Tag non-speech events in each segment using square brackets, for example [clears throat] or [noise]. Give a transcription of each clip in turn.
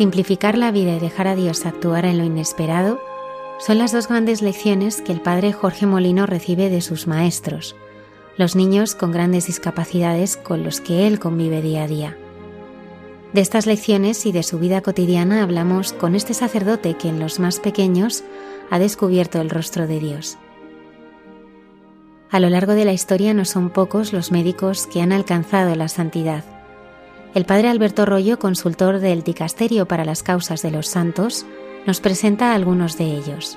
Simplificar la vida y dejar a Dios actuar en lo inesperado son las dos grandes lecciones que el padre Jorge Molino recibe de sus maestros, los niños con grandes discapacidades con los que él convive día a día. De estas lecciones y de su vida cotidiana hablamos con este sacerdote que en los más pequeños ha descubierto el rostro de Dios. A lo largo de la historia no son pocos los médicos que han alcanzado la santidad el padre Alberto Rollo, consultor del Dicasterio para las Causas de los Santos, nos presenta algunos de ellos.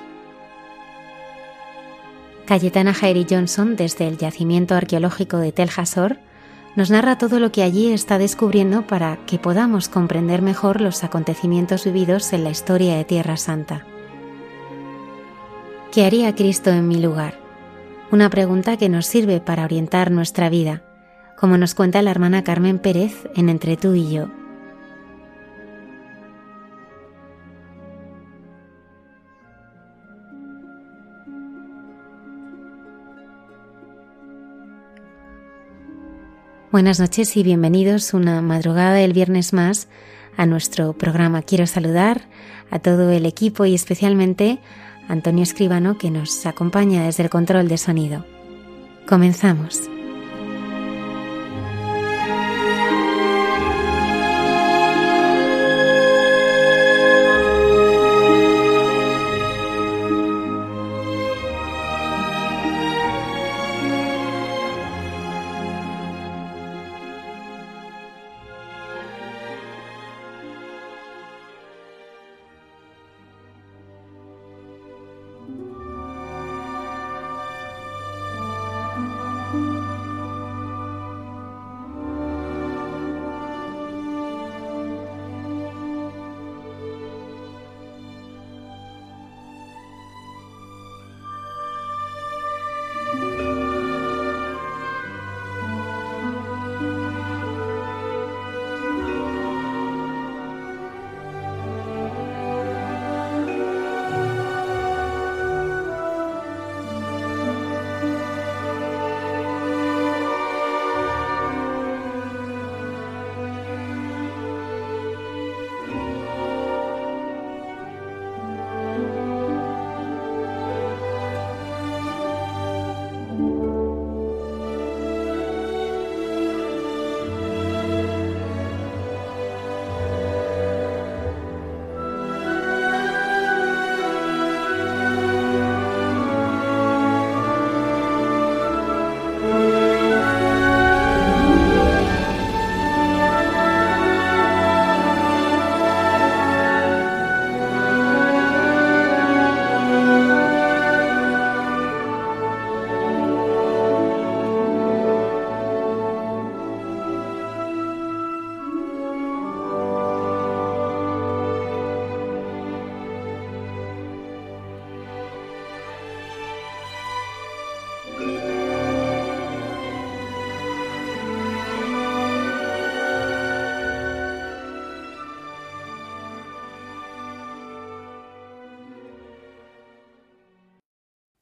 Cayetana Jairi Johnson, desde el yacimiento arqueológico de Tel Hasor, nos narra todo lo que allí está descubriendo para que podamos comprender mejor los acontecimientos vividos en la historia de Tierra Santa. ¿Qué haría Cristo en mi lugar? Una pregunta que nos sirve para orientar nuestra vida como nos cuenta la hermana Carmen Pérez en Entre tú y yo. Buenas noches y bienvenidos una madrugada del viernes más a nuestro programa. Quiero saludar a todo el equipo y especialmente a Antonio Escribano que nos acompaña desde el control de sonido. Comenzamos.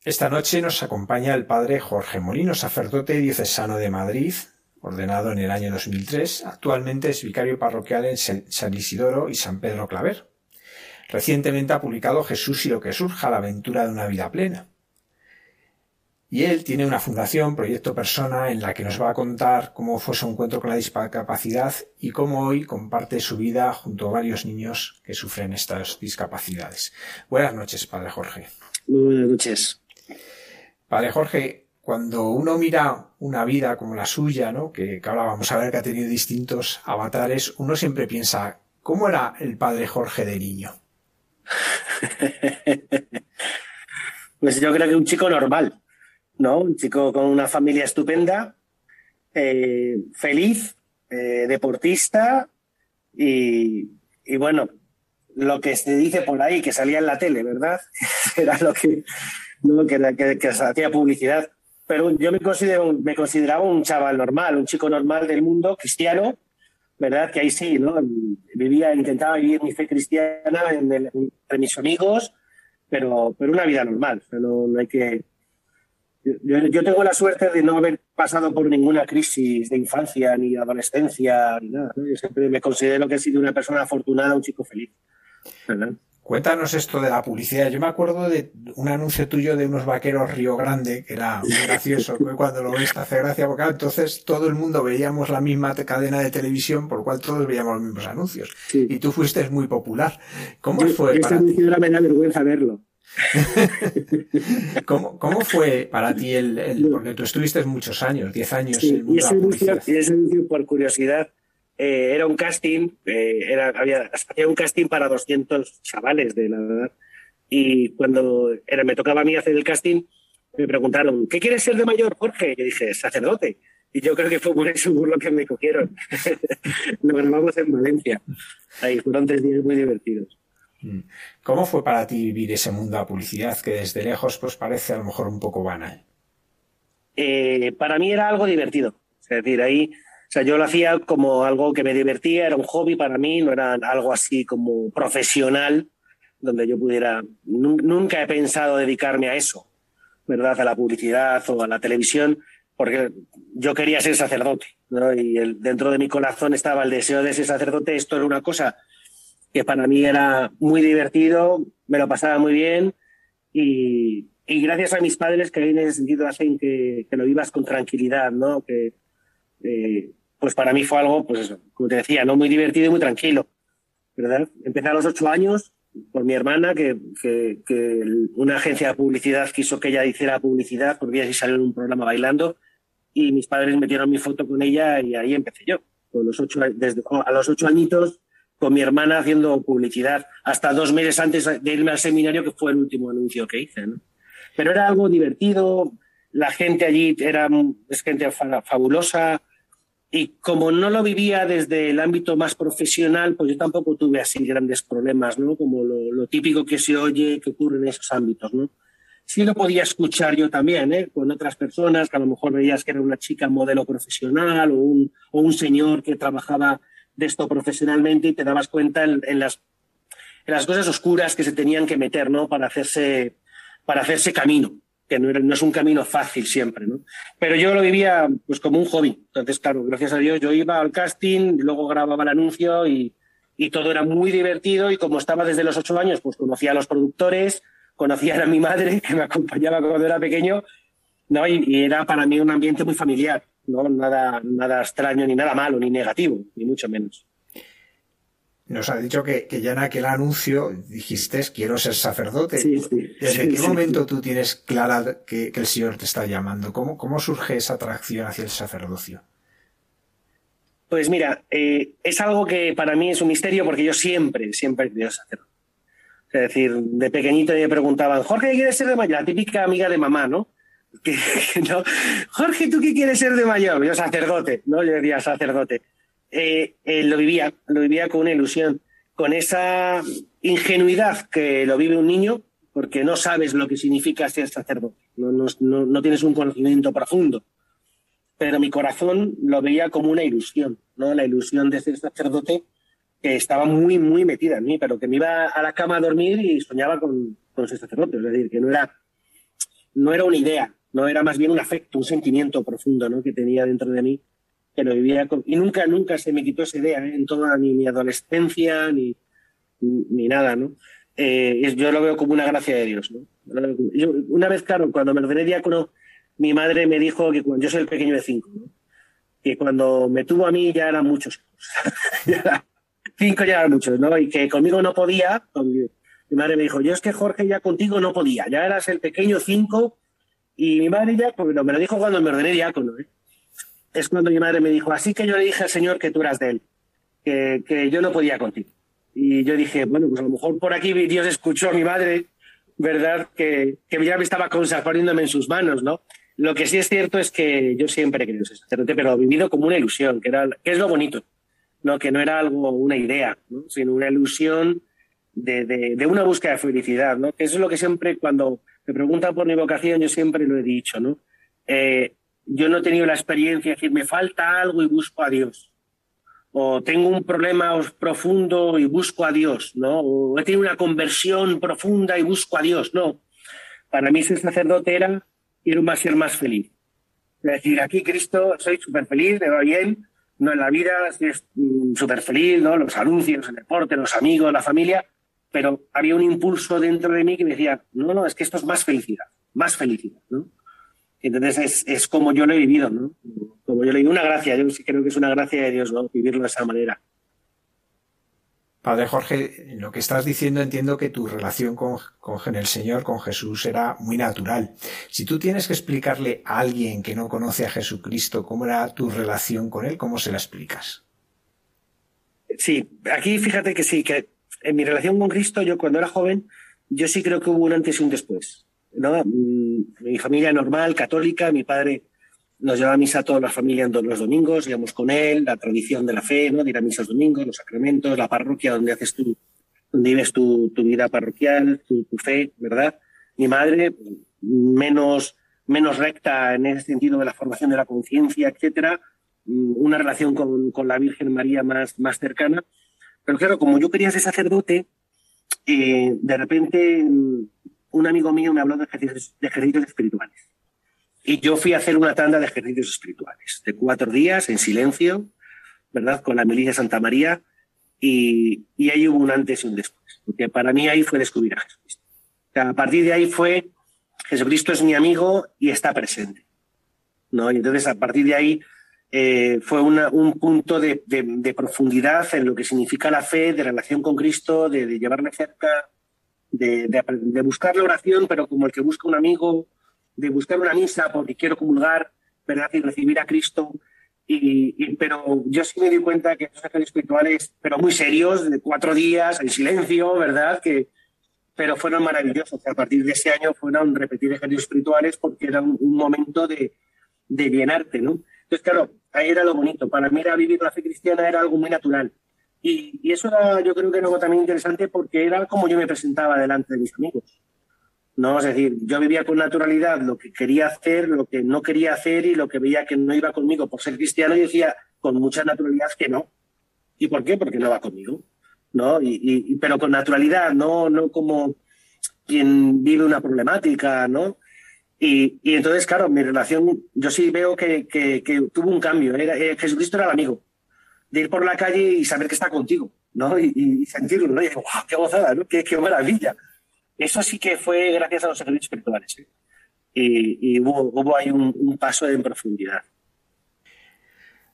Esta noche nos acompaña el padre Jorge Molino, sacerdote diocesano de Madrid, ordenado en el año 2003. Actualmente es vicario parroquial en San Isidoro y San Pedro Claver. Recientemente ha publicado Jesús y lo que surja, la aventura de una vida plena. Y él tiene una fundación, Proyecto Persona, en la que nos va a contar cómo fue su encuentro con la discapacidad y cómo hoy comparte su vida junto a varios niños que sufren estas discapacidades. Buenas noches, Padre Jorge. Muy buenas noches. Padre Jorge, cuando uno mira una vida como la suya, ¿no? que, ahora vamos a ver que ha tenido distintos avatares, uno siempre piensa, ¿cómo era el Padre Jorge de niño? [laughs] pues yo creo que un chico normal, ¿no? Un chico con una familia estupenda, eh, feliz, eh, deportista y, bueno, lo que se dice por ahí, que salía en la tele, ¿verdad? [laughs] Era lo que, que, que, se hacía publicidad. Pero yo me, considero, me consideraba un chaval normal, un chico normal del mundo, cristiano, ¿verdad? Que ahí sí, ¿no? Vivía, intentaba vivir mi fe cristiana entre mis amigos, pero, pero una vida normal. no, no hay que, yo, tengo la suerte de no haber pasado por ninguna crisis de infancia ni adolescencia ni nada. Yo siempre me considero que he sido una persona afortunada, un chico feliz. Cuéntanos esto de la publicidad. Yo me acuerdo de un anuncio tuyo de unos vaqueros Río Grande, que era muy gracioso, cuando lo ves te hace gracia, porque entonces todo el mundo veíamos la misma cadena de televisión, por lo cual todos veíamos los mismos anuncios. Y tú fuiste muy popular. ¿Cómo fue? Ese anuncio me da vergüenza verlo. [laughs] ¿Cómo, ¿Cómo, fue para ti el, porque tú estuviste muchos años, 10 años en y, ese anuncio, y ese anuncio, por curiosidad, eh, era un casting, eh, era, había, hacía un casting para 200 chavales de la edad. Y cuando era, me tocaba a mí hacer el casting, me preguntaron, ¿qué quieres ser de mayor, Jorge? Y dije, sacerdote. Y yo creo que fue por eso por lo que me cogieron. [laughs] Lo grabamos en Valencia. Ahí fueron tres días muy divertidos. Mm. ¿Cómo fue para ti vivir ese mundo de publicidad que desde lejos pues parece a lo mejor un poco banal? Eh, para mí era algo divertido. Es decir, ahí, sea, yo lo hacía como algo que me divertía, era un hobby para mí, no era algo así como profesional, donde yo pudiera. Nunca he pensado dedicarme a eso, ¿verdad? A la publicidad o a la televisión, porque yo quería ser sacerdote, ¿no? Y dentro de mi corazón estaba el deseo de ser sacerdote. Esto era una cosa que para mí era muy divertido, me lo pasaba muy bien y, gracias a mis padres que en ese sentido hacen que, lo vivas con tranquilidad, ¿no? Que, eh, pues para mí fue algo, pues eso, como te decía, ¿no? Muy divertido y muy tranquilo, ¿verdad? Empecé a los ocho años por mi hermana, que, una agencia de publicidad quiso que ella hiciera publicidad, porque ella sí salió en un programa bailando, y mis padres metieron mi foto con ella y ahí empecé yo. Con los ocho, desde, a los ocho añitos con mi hermana haciendo publicidad hasta dos meses antes de irme al seminario, que fue el último anuncio que hice. Pero era algo divertido, la gente allí era es gente fabulosa y como no lo vivía desde el ámbito más profesional, pues yo tampoco tuve así grandes problemas, ¿no? Como lo, típico que se oye que ocurre en esos ámbitos, ¿no? Sí lo podía escuchar yo también, ¿eh? Con otras personas que a lo mejor veías que era una chica modelo profesional o un, o un señor que trabajaba de esto profesionalmente y te dabas cuenta en, las, en las cosas oscuras que se tenían que meter, ¿no? Para hacerse, para hacerse camino, que no, es un camino fácil siempre. Pero yo lo vivía pues como un hobby. Entonces, claro, gracias a Dios yo iba al casting, luego grababa el anuncio y, y todo era muy divertido y como estaba desde los ocho años, pues conocía a los productores, conocía a mi madre [laughs] que me acompañaba cuando era pequeño, ¿no? y era para mí un ambiente muy familiar. ¿no? Nada, nada extraño, ni nada malo, ni negativo, ni mucho menos. Nos ha dicho que, ya en aquel anuncio dijiste quiero ser sacerdote. ¿Desde qué momento tú tienes clara que, el Señor te está llamando? ¿Cómo, ¿Cómo surge esa atracción hacia el sacerdocio? Pues mira, eh, es algo que para mí es un misterio porque yo siempre, siempre he querido sacerdote. Es decir, de pequeñito me preguntaban, Jorge, ¿qué quieres ser de mayor? La típica amiga de mamá, ¿no? [laughs] que, ¿no? Jorge, ¿tú qué quieres ser de mayor? Yo sacerdote, ¿no? Yo diría sacerdote. Eh, eh, lo vivía, lo vivía con una ilusión, con esa ingenuidad que lo vive un niño, porque no sabes lo que significa ser sacerdote, no, no, no, tienes un conocimiento profundo. Pero mi corazón lo veía como una ilusión, ¿no? La ilusión de ser sacerdote que estaba muy, muy metida en mí, pero que me iba a la cama a dormir y soñaba con, con ser sacerdote. Es decir, que no era, no era una idea, no era más bien un afecto, un sentimiento profundo ¿no? que tenía dentro de mí, que lo vivía y nunca, nunca se me quitó esa idea ¿eh? en toda ni mi adolescencia ni, ni, nada, ¿no? Eh, yo lo veo como una gracia de Dios, ¿no? una vez, claro, cuando me ordené diácono mi madre me dijo que cuando yo soy el pequeño de cinco, que cuando me tuvo a mí ya eran muchos. [laughs] cinco ya eran muchos, ¿no? Y que conmigo no podía. mi madre me dijo, yo es que Jorge ya contigo no podía, ya eras el pequeño cinco. Y mi madre ya, pues, me lo dijo cuando me ordené diácono, ¿eh? Es cuando mi madre me dijo, así que yo le dije al Señor que tú eras de él, que, que yo no podía contigo. Y yo dije, bueno, pues a lo mejor por aquí Dios escuchó a mi madre, ¿verdad? Que, que ya me estaba poniéndome en sus manos, ¿no? Lo que sí es cierto es que yo siempre he querido ser sacerdote, pero vivido como una ilusión, que, era, que es lo bonito, ¿no? Que no era algo, una idea, ¿no? sino una ilusión de, de, de, una búsqueda de felicidad, ¿no? Que eso es lo que siempre, cuando me preguntan por mi vocación, yo siempre lo he dicho, ¿no? Eh, yo no he tenido la experiencia de decir, me falta algo y busco a Dios. O tengo un problema profundo y busco a Dios, ¿no? O he tenido una conversión profunda y busco a Dios. No. Para mí ser sacerdote era ir a ser más feliz. Es decir, aquí Cristo, soy súper feliz, me va bien, no en la vida, es mm, súper feliz, ¿no? Los anuncios, el deporte, los amigos, la familia, pero había un impulso dentro de mí que me decía, no, no, es que esto es más felicidad, más felicidad, ¿no? Entonces es, es, como yo lo he vivido, ¿no? Como yo lo he vivido, una gracia, yo sí creo que es una gracia de Dios, ¿no? Vivirlo de esa manera. Padre Jorge, lo que estás diciendo entiendo que tu relación con, con, el Señor, con Jesús, era muy natural. Si tú tienes que explicarle a alguien que no conoce a Jesucristo cómo era tu relación con Él, ¿cómo se la explicas? Sí, aquí fíjate que sí, que en mi relación con Cristo, yo cuando era joven, yo sí creo que hubo un antes y un después. ¿No? Mm, mi familia normal, católica, mi padre nos llevaba a misa todas las familias los domingos, íbamos con él, la tradición de la fe, ¿no? de ir a misa los domingos, los sacramentos, la parroquia donde haces tu, donde vives tu, tu vida parroquial, tu, tu, fe, ¿verdad? Mi madre, menos, menos recta en ese sentido de la formación de la conciencia, etcétera, mm, una relación con, con, la Virgen María más, más cercana. Pero claro, como yo quería ser sacerdote, eh, de repente un amigo mío me habló de ejercicios, de ejercicios espirituales. Y yo fui a hacer una tanda de ejercicios espirituales, de cuatro días, en silencio, ¿verdad? Con la milicia Santa María. Y, y ahí hubo un antes y un después. Porque para mí ahí fue descubrir a Jesucristo. O sea, a partir de ahí fue, Jesucristo es mi amigo y está presente. ¿no? Y entonces a partir de ahí eh, fue una, un punto de, de, de, profundidad en lo que significa la fe, de relación con Cristo, de, de llevarme cerca, de, buscar la oración, pero como el que busca un amigo, de buscar una misa porque quiero comulgar, ¿verdad? Y recibir a Cristo. Y, pero yo sí me di cuenta que esos ejercicios espirituales, pero muy serios, de cuatro días, en silencio, ¿verdad? Que, pero fueron maravillosos. A partir de ese año fueron repetir ejercicios espirituales porque era un, un momento de, de llenarte, ¿no? Entonces, claro, ahí era lo bonito. Para mí era vivir la fe cristiana era algo muy natural. Y, eso era, yo creo que era algo también interesante porque era como yo me presentaba delante de mis amigos. ¿no? Es decir, yo vivía con naturalidad lo que quería hacer, lo que no quería hacer y lo que veía que no iba conmigo por ser cristiano y decía con mucha naturalidad que no. ¿Y por qué? Porque no va conmigo. ¿no? Y, pero con naturalidad, no, no como quien vive una problemática, ¿no? Y, y entonces, claro, mi relación, yo sí veo que, que, que tuvo un cambio. Era, eh, Jesucristo era el amigo de ir por la calle y saber que está contigo, ¿no? Y, y sentirlo, ¿no? Y digo, wow, qué gozada, ¿no? Qué, qué, maravilla. Eso sí que fue gracias a los servicios espirituales. ¿eh? Y, y, hubo, hubo ahí un, un, paso en profundidad.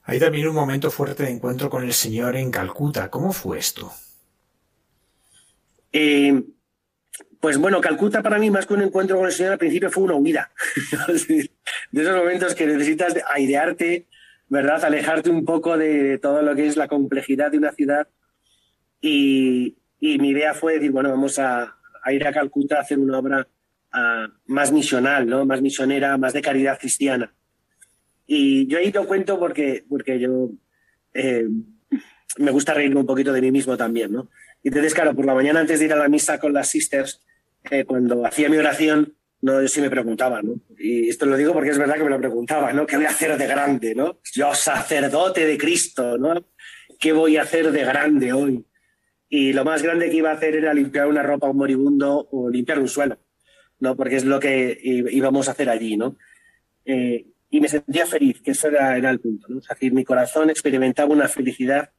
Hay también un momento fuerte de encuentro con el Señor en Calcuta. ¿Cómo fue esto? Eh, pues bueno, Calcuta para mí, más que un encuentro con el Señor, al principio fue una huida. [laughs] de esos momentos que necesitas airearte, ¿verdad? Alejarte un poco de todo lo que es la complejidad de una ciudad. Y, mi idea fue decir, bueno, vamos a, ir a Calcuta a hacer una obra uh, más misional, ¿no? Más misionera, más de caridad cristiana. Y yo ahí lo cuento porque, porque yo eh, me gusta reírme un poquito de mí mismo también, ¿no? Entonces, claro, por la mañana antes de ir a la misa con las sisters, eh, cuando hacía mi oración, no, yo sí me preguntaba, ¿no? Y esto lo digo porque es verdad que me lo preguntaba, ¿no? ¿Qué voy a hacer de grande, ¿no? Yo, sacerdote de Cristo, ¿no? ¿Qué voy a hacer de grande hoy? Y lo más grande que iba a hacer era limpiar una ropa a un moribundo o limpiar un suelo, ¿no? Porque es lo que íbamos a hacer allí, ¿no? Eh, y me sentía feliz, que eso era, era el punto, ¿no? Es decir, mi corazón experimentaba una felicidad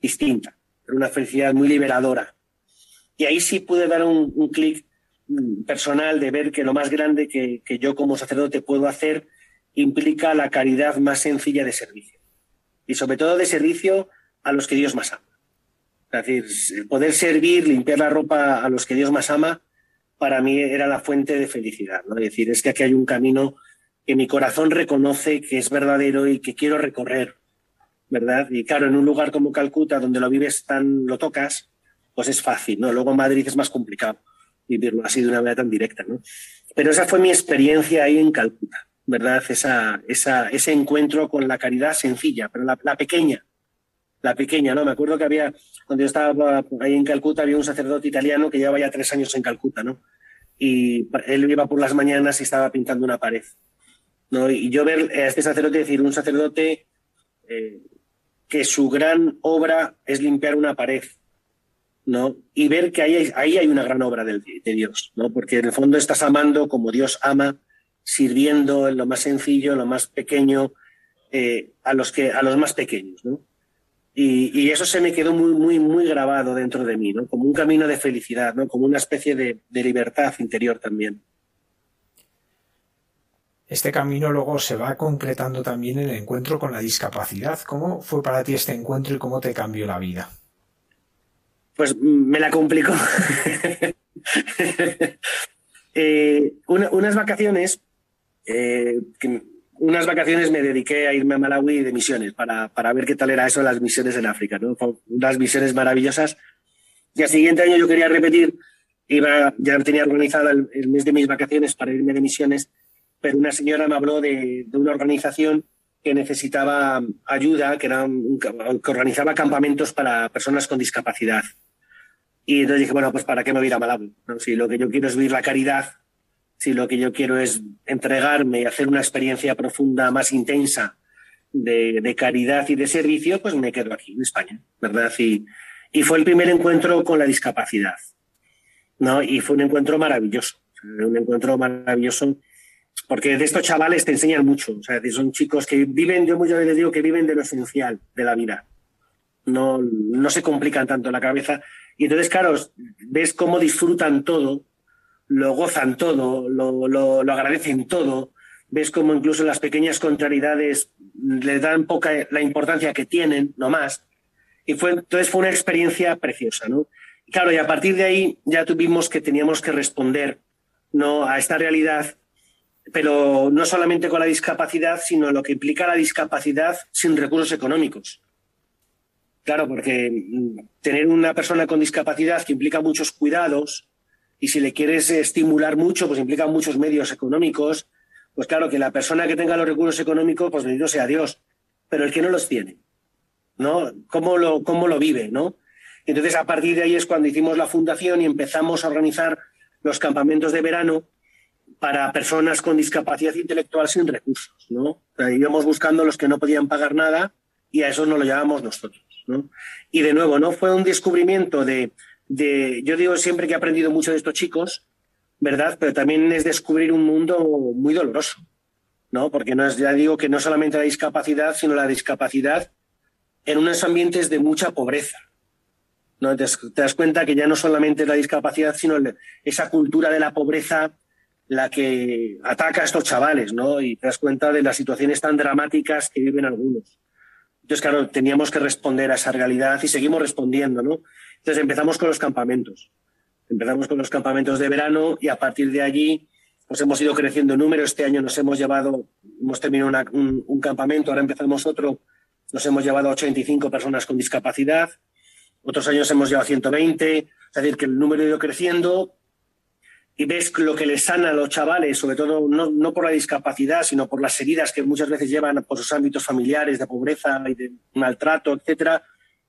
distinta, una felicidad muy liberadora. Y ahí sí pude dar un, clic personal de ver que lo más grande que, que yo como sacerdote puedo hacer implica la caridad más sencilla de servicio. Y sobre todo de servicio a los que Dios más ama. Es decir, poder servir, limpiar la ropa a los que Dios más ama, para mí era la fuente de felicidad. ¿no? Es decir, es que aquí hay un camino que mi corazón reconoce que es verdadero y que quiero recorrer, ¿verdad? Y claro, en un lugar como Calcuta, donde lo vives tan, lo tocas, pues es fácil, ¿no? Luego en Madrid es más complicado vivirlo así de una manera tan directa, ¿no? Pero esa fue mi experiencia ahí en Calcuta, ¿verdad? Esa, esa, ese encuentro con la caridad sencilla, pero la, pequeña, la pequeña, ¿no? Me acuerdo que había, cuando yo estaba ahí en Calcuta, había un sacerdote italiano que llevaba ya tres años en Calcuta, ¿no? Y él iba por las mañanas y estaba pintando una pared. ¿no? Y yo ver a este sacerdote decir, un sacerdote eh, que su gran obra es limpiar una pared, Y ver que ahí hay, ahí hay una gran obra de, Dios, ¿no? Porque en el fondo estás amando como Dios ama, sirviendo en lo más sencillo, en lo más pequeño, eh, a, los que, a los más pequeños, ¿no? Y, y, eso se me quedó muy, muy, muy grabado dentro de mí, ¿no? Como un camino de felicidad, ¿no? Como una especie de, de libertad interior también. Este camino luego se va concretando también en el encuentro con la discapacidad. ¿Cómo fue para ti este encuentro y cómo te cambió la vida? Pues me la complicó. [laughs] eh, una, unas vacaciones, eh, unas vacaciones me dediqué a irme a Malawi de misiones para, para ver qué tal era eso de las misiones en África, ¿no? Unas misiones maravillosas. Y al siguiente año yo quería repetir, iba, ya tenía organizado el, mes de mis vacaciones para irme de misiones pero una señora me habló de, una organización que necesitaba ayuda, que, era que organizaba campamentos para personas con discapacidad. Y entonces dije, bueno, pues ¿para qué me voy a ir a Malawi? ¿No? Si lo que yo quiero es vivir la caridad, si lo que yo quiero es entregarme y hacer una experiencia profunda, más intensa de, de caridad y de servicio, pues me quedo aquí, en España, ¿verdad? Y, y fue el primer encuentro con la discapacidad, ¿no? Y fue un encuentro maravilloso, un encuentro maravilloso porque de estos chavales te enseñan mucho. O sea, son chicos que viven, yo muchas veces digo que viven de lo esencial de la vida. No, no se complican tanto la cabeza. Y entonces, claro, ves cómo disfrutan todo, lo gozan todo, lo, lo, agradecen todo. Ves cómo incluso las pequeñas contrariedades les dan poca la importancia que tienen, no más. Y fue, entonces fue una experiencia preciosa, ¿no? Y claro, y a partir de ahí ya tuvimos que teníamos que responder ¿no? a esta realidad pero no solamente con la discapacidad, sino lo que implica la discapacidad sin recursos económicos. Claro, porque mm, tener una persona con discapacidad que implica muchos cuidados y si le quieres estimular mucho, pues implica muchos medios económicos, pues claro que la persona que tenga los recursos económicos, pues bendito sea Dios, pero el que no los tiene, ¿no? ¿Cómo lo, cómo lo vive, no? Entonces, a partir de ahí es cuando hicimos la fundación y empezamos a organizar los campamentos de verano para personas con discapacidad intelectual sin recursos, ¿no? O sea, íbamos buscando los que no podían pagar nada y a eso nos lo llevamos nosotros, Y de nuevo, ¿no? Fue un descubrimiento de, de, yo digo siempre que he aprendido mucho de estos chicos, ¿verdad? Pero también es descubrir un mundo muy doloroso, ¿no? Porque no es, ya digo que no solamente la discapacidad, sino la discapacidad en unos ambientes de mucha pobreza, ¿no? Te, das cuenta que ya no solamente la discapacidad, sino esa cultura de la pobreza la que ataca a estos chavales, ¿no? Y te das cuenta de las situaciones tan dramáticas que viven algunos. Entonces, claro, teníamos que responder a esa realidad y seguimos respondiendo, ¿no? Entonces empezamos con los campamentos. Empezamos con los campamentos de verano y a partir de allí pues hemos ido creciendo en número. Este año nos hemos llevado, hemos terminado una, un, un, campamento, ahora empezamos otro, nos hemos llevado a 85 personas con discapacidad. Otros años hemos llevado a 120. Es decir, que el número ha ido creciendo y ves lo que les sana a los chavales, sobre todo no, no, por la discapacidad, sino por las heridas que muchas veces llevan por sus ámbitos familiares, de pobreza y de maltrato, etcétera,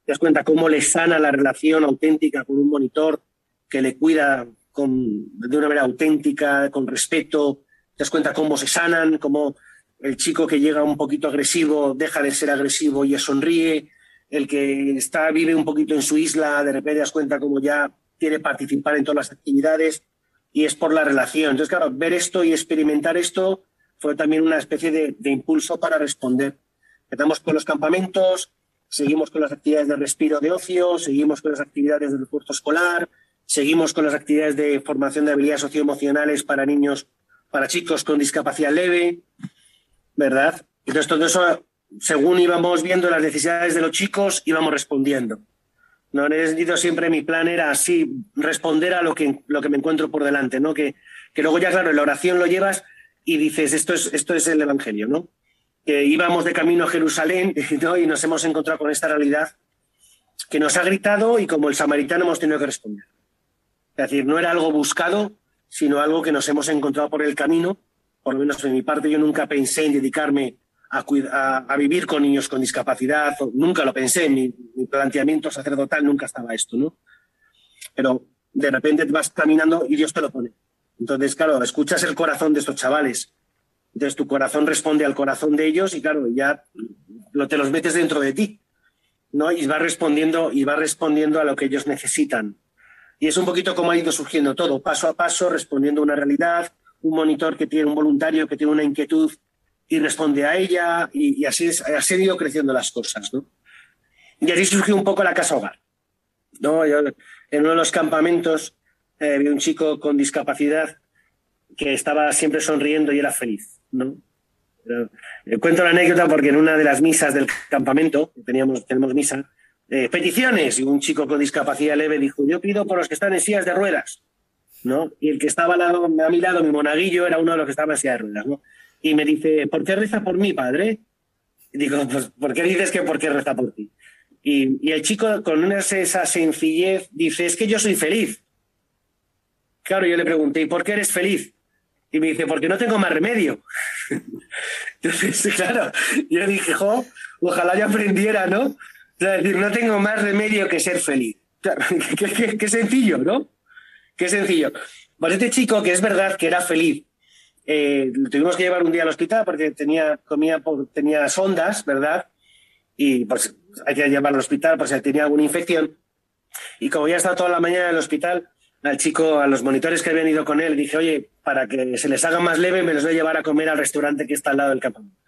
te das cuenta cómo les sana la relación auténtica con un monitor que le cuida con, de una manera auténtica, con respeto, te das cuenta cómo se sanan, cómo el chico que llega un poquito agresivo deja de ser agresivo y sonríe, el que está, vive un poquito en su isla, de repente te das cuenta cómo ya quiere participar en todas las actividades y es por la relación. Entonces, claro, ver esto y experimentar esto fue también una especie de, de impulso para responder. Empezamos con los campamentos, seguimos con las actividades de respiro de ocio, seguimos con las actividades del refuerzo escolar, Seguimos con las actividades de formación de habilidades socioemocionales para niños, para chicos con discapacidad leve, ¿verdad? Entonces todo eso, según íbamos viendo las necesidades de los chicos, íbamos respondiendo. No en ese sentido siempre mi plan era así, responder a lo que, lo que me encuentro por delante, ¿no? Que, que luego ya, claro, en la oración lo llevas y dices, esto es, esto es el Evangelio, ¿no? Que íbamos de camino a Jerusalén [laughs] y nos hemos encontrado con esta realidad que nos ha gritado y como el samaritano hemos tenido que responder. Es decir, no era algo buscado, sino algo que nos hemos encontrado por el camino. Por lo menos de mi parte, yo nunca pensé en dedicarme a, vivir con niños con discapacidad, nunca lo pensé, mi, mi planteamiento sacerdotal nunca estaba esto, ¿no? Pero de repente vas caminando y Dios te lo pone. Entonces, claro, escuchas el corazón de estos chavales. Entonces tu corazón responde al corazón de ellos y claro, ya lo, te los metes dentro de ti, ¿no? Y va respondiendo, y va respondiendo a lo que ellos necesitan. Y es un poquito como ha ido surgiendo todo, paso a paso, respondiendo a una realidad, un monitor que tiene un voluntario que tiene una inquietud y responde a ella, y, así, es, así ido creciendo las cosas, ¿no? Y así surgió un poco la casa hogar. ¿no? en uno de los campamentos eh, vi un chico con discapacidad que estaba siempre sonriendo y era feliz, ¿no? Eh, cuento la anécdota porque en una de las misas del campamento, teníamos, tenemos misa, eh, peticiones, y un chico con discapacidad leve dijo, yo pido por los que están en sillas de ruedas, ¿no? Y el que estaba a mi lado, mi monaguillo, era uno de los que estaba en sillas de ruedas, ¿no? Y me dice, ¿por qué reza por mí, padre? Y digo, pues, ¿por qué dices que por qué reza por ti? Y, el chico, con una, esa sencillez, dice, es que yo soy feliz. Claro, yo le pregunté, ¿y por qué eres feliz? Y me dice, porque no tengo más remedio. [laughs] Entonces, claro, yo dije, jo, ojalá yo aprendiera, ¿no? Es decir, no tengo más remedio que ser feliz. [laughs] qué, sencillo, ¿no? Qué sencillo. Pues este chico, que es verdad que era feliz, eh, lo tuvimos que llevar un día al hospital porque tenía, comía tenía sondas, ¿verdad? Y pues hay que llevarlo al hospital por si tenía alguna infección. Y como ya estaba toda la mañana en el hospital, al chico, a los monitores que habían ido con él, dije, oye, para que se les haga más leve, me los voy a llevar a comer al restaurante que está al lado del campamento.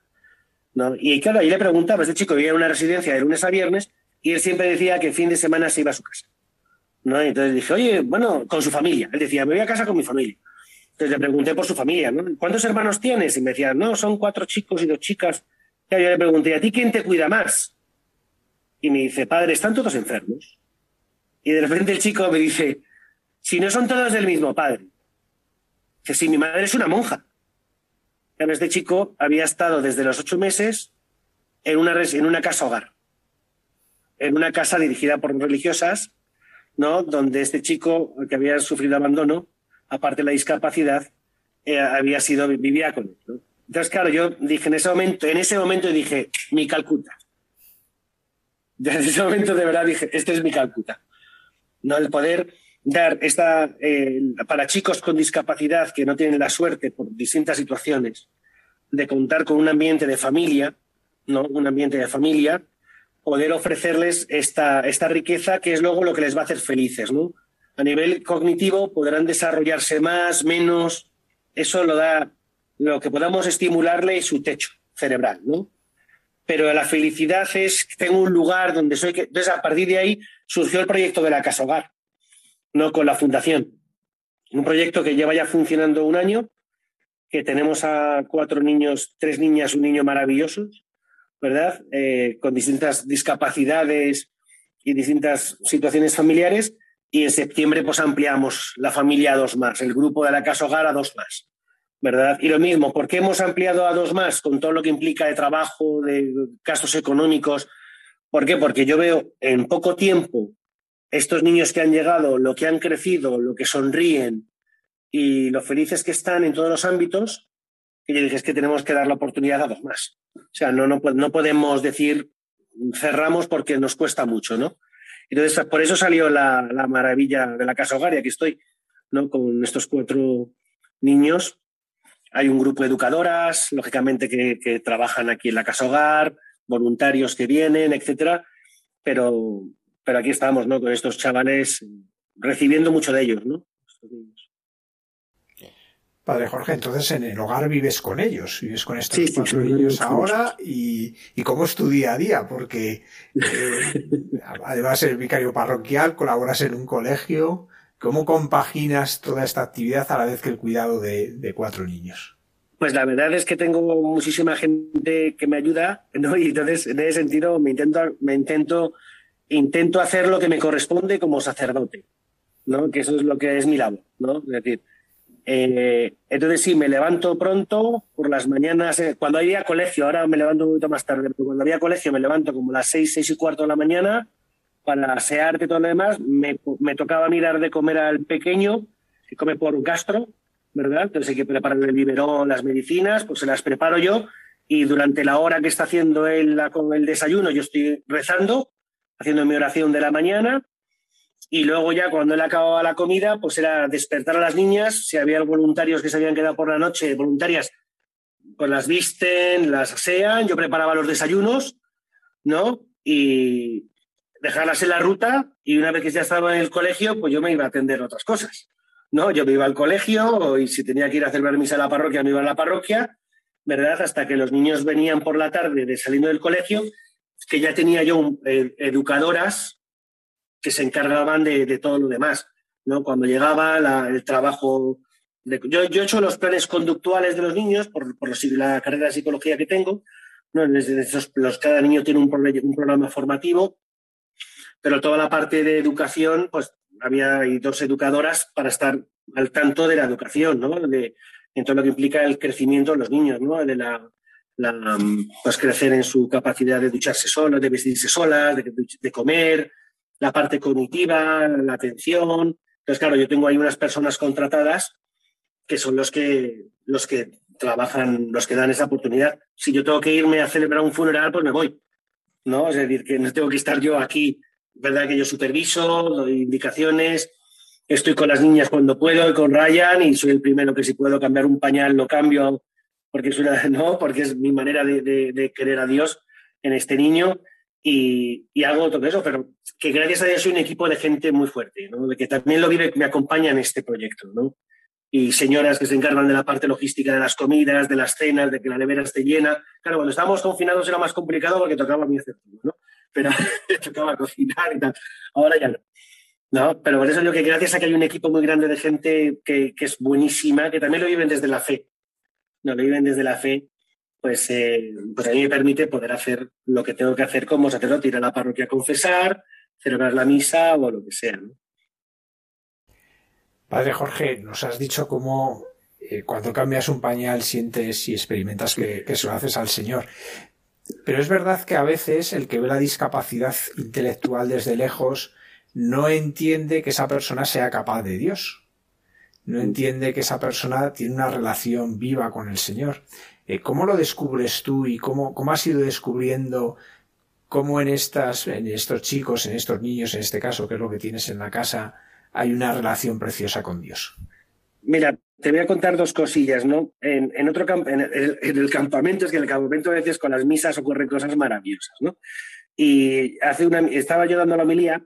¿No? Y claro, ahí le preguntaba, este chico vivía en una residencia de lunes a viernes y él siempre decía que fin de semana se iba a su casa. ¿no? entonces dije, oye, bueno, con su familia. Él decía, me voy a casa con mi familia. Entonces le pregunté por su familia, ¿no? ¿Cuántos hermanos tienes? Y me decía, no, son cuatro chicos y dos chicas. Y yo le pregunté, ¿a ti quién te cuida más? Y me dice, padre, están todos enfermos. Y de repente el chico me dice, si no son todos del mismo padre. Que si mi madre es una monja. Este chico había estado desde los ocho meses en una, en una casa hogar, en una casa dirigida por religiosas, ¿no? donde este chico, que había sufrido abandono, aparte de la discapacidad, eh, había sido, vivía con él. Entonces, claro, yo dije en ese momento, en ese momento dije, mi Calcuta. [laughs] Desde ese momento de verdad dije, este es mi Calcuta. No el poder dar esta, eh, para chicos con discapacidad que no tienen la suerte por distintas situaciones de contar con un ambiente de familia, ¿no? Un ambiente de familia, poder ofrecerles esta, esta riqueza que es luego lo que les va a hacer felices, ¿no? A nivel cognitivo podrán desarrollarse más, menos, eso lo da lo que podamos estimularle su techo cerebral, ¿no? Pero la felicidad es, tengo un lugar donde soy que... Entonces, a partir de ahí surgió el proyecto de la Casa Hogar no con la fundación. Un proyecto que lleva ya funcionando un año, que tenemos a cuatro niños, tres niñas, un niño maravillosos, ¿verdad? Eh, con distintas discapacidades y distintas situaciones familiares. Y en septiembre pues ampliamos la familia a dos más, el grupo de la Casa Hogar a dos más, ¿verdad? Y lo mismo, ¿por qué hemos ampliado a dos más con todo lo que implica de trabajo, de gastos económicos? ¿Por qué? Porque yo veo en poco tiempo estos niños que han llegado, lo que han crecido, lo que sonríen y lo felices que están en todos los ámbitos, que yo dije es que tenemos que dar la oportunidad a dos más. O sea, no, no, no podemos decir cerramos porque nos cuesta mucho, ¿no? Entonces, por eso salió la, la maravilla de la Casa Hogar y aquí estoy, ¿no? Con estos cuatro niños. Hay un grupo de educadoras, lógicamente, que, que trabajan aquí en la Casa Hogar, voluntarios que vienen, etcétera, pero pero aquí estamos, ¿no? Con estos chavales recibiendo mucho de ellos, ¿no? Padre Jorge, entonces en el hogar vives con ellos, vives con estos cuatro niños ahora y, cómo es tu día a día, porque [laughs] eh, además eres vicario parroquial, colaboras en un colegio, ¿Cómo compaginas toda esta actividad a la vez que el cuidado de, cuatro niños? Pues la verdad es que tengo muchísima gente que me ayuda, ¿no? Y entonces, en ese sentido, me intento, me intento, intento hacer lo que me corresponde como sacerdote, ¿no? Que eso es lo que es mi labor, ¿no? Es decir, eh, entonces sí, me levanto pronto por las mañanas, eh, cuando había colegio, ahora me levanto un poquito más tarde, pero cuando había colegio me levanto como las seis, seis y cuarto de la mañana para asearte y todo lo demás, me, tocaba mirar de comer al pequeño, que come por gastro, ¿verdad? Entonces hay que preparar el biberón, las medicinas, pues se las preparo yo y durante la hora que está haciendo él con el desayuno yo estoy rezando, haciendo mi oración de la mañana y luego ya cuando él acababa la comida, pues era despertar a las niñas, si había voluntarios que se habían quedado por la noche, voluntarias, pues las visten, las asean, yo preparaba los desayunos, ¿no? Y dejarlas en la ruta y una vez que ya estaba en el colegio, pues yo me iba a atender otras cosas, ¿no? Yo me iba al colegio y si tenía que ir a celebrar misa a la parroquia, me iba a la parroquia, ¿verdad? Hasta que los niños venían por la tarde de saliendo del colegio, que ya tenía yo eh, educadoras que se encargaban de, todo lo demás. ¿no? Cuando llegaba el trabajo... De, yo, yo he hecho los planes conductuales de los niños por, por la carrera de psicología que tengo. ¿no? Esos, los, cada niño tiene un, un programa formativo, pero toda la parte de educación, pues había dos educadoras para estar al tanto de la educación, ¿no? De, en todo lo que implica el crecimiento de los niños, ¿no? De la, la pues crecer en su capacidad de ducharse solas, de vestirse solas, de, de comer, la parte cognitiva, la atención. Entonces, claro, yo tengo ahí unas personas contratadas que son los que, los que trabajan, los que dan esa oportunidad. Si yo tengo que irme a celebrar un funeral, pues me voy. ¿no? Es decir, que no tengo que estar yo aquí, ¿verdad? Que yo superviso, doy indicaciones, estoy con las niñas cuando puedo y con Ryan y soy el primero que si puedo cambiar un pañal lo cambio porque es una, [laughs] ¿no? Porque es mi manera de, de querer a Dios en este niño y, hago todo eso, pero que gracias a Dios soy un equipo de gente muy fuerte, ¿no? de que también lo vive, me acompaña en este proyecto. ¿no? Y señoras que se encargan de la parte logística de las comidas, de las cenas, de que la nevera esté llena. Claro, cuando estábamos confinados era más complicado porque tocaba mí hacer ¿no? Pero [laughs] tocaba cocinar y tal. Ahora ya no. ¿no? Pero por eso yo que gracias a que hay un equipo muy grande de gente que, que es buenísima, que también lo viven desde la fe. No, lo viven desde la fe pues, eh, pues a mí me permite poder hacer lo que tengo que hacer como sacerdote, ir a la parroquia a confesar, celebrar la misa o lo que sea. Padre Jorge, nos has dicho cómo eh, cuando cambias un pañal sientes y experimentas que, que se lo haces al Señor. Pero es verdad que a veces el que ve la discapacidad intelectual desde lejos no entiende que esa persona sea capaz de Dios. No entiende que esa persona tiene una relación viva con el Señor. Eh, ¿Cómo lo descubres tú y cómo, cómo has ido descubriendo cómo en, estas, en estos chicos, en estos niños, en este caso, que es lo que tienes en la casa, hay una relación preciosa con Dios? Mira, te voy a contar dos cosillas, ¿no? En, otro en el, en el campamento, es que en el campamento a veces con las misas ocurren cosas maravillosas, ¿no? Y hace una, estaba yo dando la homilía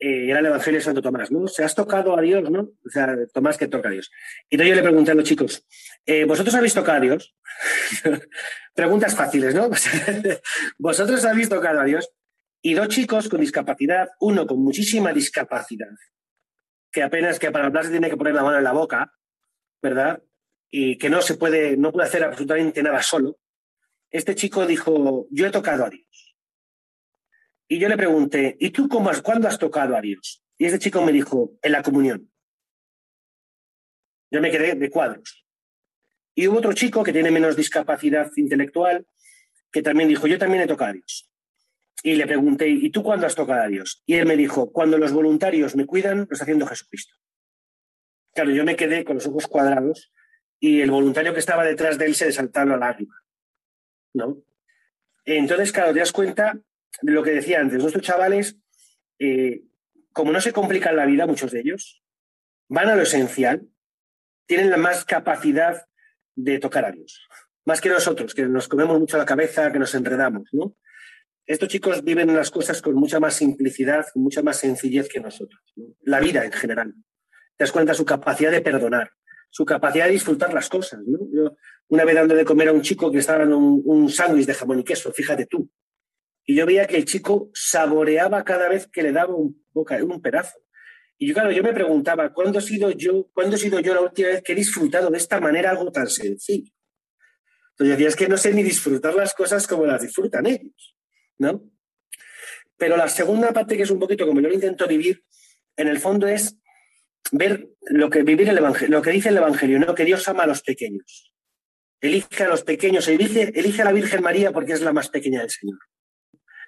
eh, era el Evangelio de Santo Tomás, ¿no? Se has tocado a Dios, ¿no? O sea, Tomás que toca a Dios. Y entonces yo le pregunté a los chicos, eh, ¿vosotros habéis tocado a Dios? [laughs] Preguntas fáciles, ¿no? [laughs] ¿Vosotros habéis tocado a Dios? Y dos chicos con discapacidad, uno con muchísima discapacidad, que apenas que para hablar se tiene que poner la mano en la boca, ¿verdad? Y que no se puede, no puede hacer absolutamente nada solo. Este chico dijo, yo he tocado a Dios. Y yo le pregunté, ¿y tú cómo has, cuándo has tocado a Dios? Y ese chico me dijo, en la comunión. Yo me quedé de cuadros. Y hubo otro chico que tiene menos discapacidad intelectual que también dijo, yo también he tocado a Dios. Y le pregunté, ¿y tú cuándo has tocado a Dios? Y él me dijo, cuando los voluntarios me cuidan, lo está haciendo Jesucristo. Claro, yo me quedé con los ojos cuadrados y el voluntario que estaba detrás de él se desaltaba la lágrima. ¿No? Entonces, claro, te das cuenta lo que decía antes, nuestros chavales, eh, como no se complican la vida, muchos de ellos, van a lo esencial, tienen la más capacidad de tocar a Dios, más que nosotros, que nos comemos mucho la cabeza, que nos enredamos, ¿no? Estos chicos viven las cosas con mucha más simplicidad, mucha más sencillez que nosotros. La vida en general. Te das cuenta su capacidad de perdonar, su capacidad de disfrutar las cosas. una vez dando de comer a un chico que estaba en un, un sándwich de jamón y queso, fíjate tú, y yo veía que el chico saboreaba cada vez que le daba un, un pedazo. Y yo, claro, yo me preguntaba, ¿cuándo he sido yo, ¿cuándo he sido yo la última vez que he disfrutado de esta manera algo tan sencillo? Entonces decía, es que no sé ni disfrutar las cosas como las disfrutan ellos, ¿no? Pero la segunda parte, que es un poquito como yo lo intento vivir, en el fondo es ver lo que vivir el evangelio, lo que dice el evangelio, ¿no? Que Dios ama a los pequeños. Elige a los pequeños, elige, elige a la Virgen María porque es la más pequeña del Señor.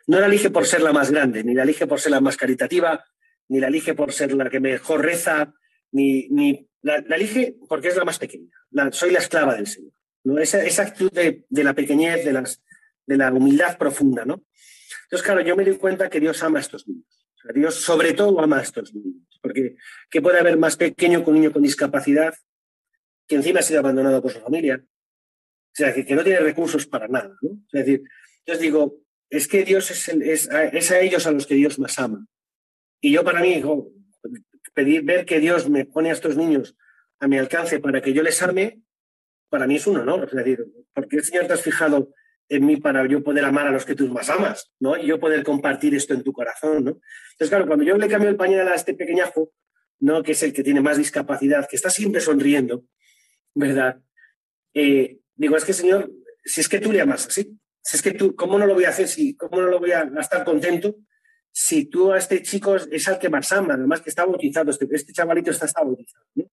No la elige por ser la más grande, ni la elige por ser la más caritativa, ni la elige por ser la que mejor reza, ni, ni la, elige porque es la más pequeña. soy la esclava del Señor. ¿no? Esa, esa actitud de, la pequeñez, de, las, de la humildad profunda. ¿no? Entonces, claro, yo me doy cuenta que Dios ama a estos niños. Dios sobre todo ama a estos niños. Porque ¿qué puede haber más pequeño que un niño con discapacidad que encima ha sido abandonado por su familia? O sea, que no tiene recursos para nada. ¿no? Es decir, yo digo, es que Dios es, a ellos a los que Dios más ama. Y yo para mí, pedir, ver que Dios me pone a estos niños a mi alcance para que yo les ame, para mí es un honor. Es decir, porque el Señor te has fijado en mí para yo poder amar a los que tú más amas, ¿no? Y yo poder compartir esto en tu corazón, ¿no? Entonces, claro, cuando yo le cambio el pañal a este pequeñajo, ¿no? Que es el que tiene más discapacidad, que está siempre sonriendo, ¿verdad? Eh, digo, es que, Señor, si es que tú le amas así, si es que tú, ¿cómo no lo voy a hacer? Si, ¿Cómo no lo voy a estar contento si tú a este chico es al que más ama, además que está bautizado, este, este chavalito está, está bautizado, ¿no?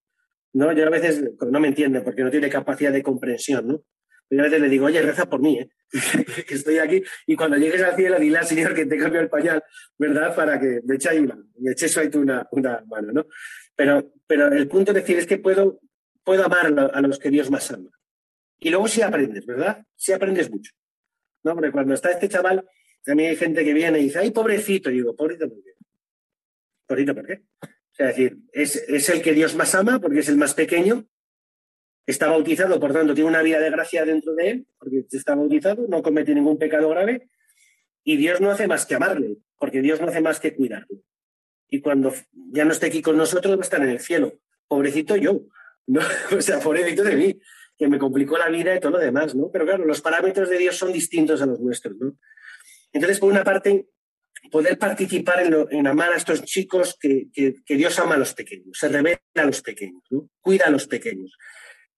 ¿no? Yo a veces no me entiende porque no tiene capacidad de comprensión, ¿no? Yo a veces le digo, oye, reza por mí, ¿eh? [laughs] que estoy aquí. Y cuando llegues al cielo, dile al Señor que te cambie el pañal, ¿verdad? Para que me eche ahí una, me eche eso ahí tú una, una mano, ¿no? Pero, pero el punto de decir es que puedo, puedo amar a los que Dios más ama. Y luego sí aprendes, ¿verdad? Sí aprendes mucho. ¿No? Porque cuando está este chaval, también hay gente que viene y dice, ay, pobrecito. Y digo, pobrecito, ¿por qué? Pobrecito, ¿por qué? O sea, es decir, es, es el que Dios más ama porque es el más pequeño, está bautizado, por tanto, tiene una vida de gracia dentro de él, porque está bautizado, no comete ningún pecado grave, y Dios no hace más que amarle, porque Dios no hace más que cuidarle. Y cuando ya no esté aquí con nosotros, va a estar en el cielo. Pobrecito yo, [laughs] o sea, pobrecito de mí, que me complicó la vida y todo lo demás, ¿no? Pero claro, los parámetros de Dios son distintos a los nuestros, ¿no? Entonces, por una parte, poder participar en, amar a estos chicos que, que, Dios ama a los pequeños, se revela a los pequeños, ¿no? cuida a los pequeños.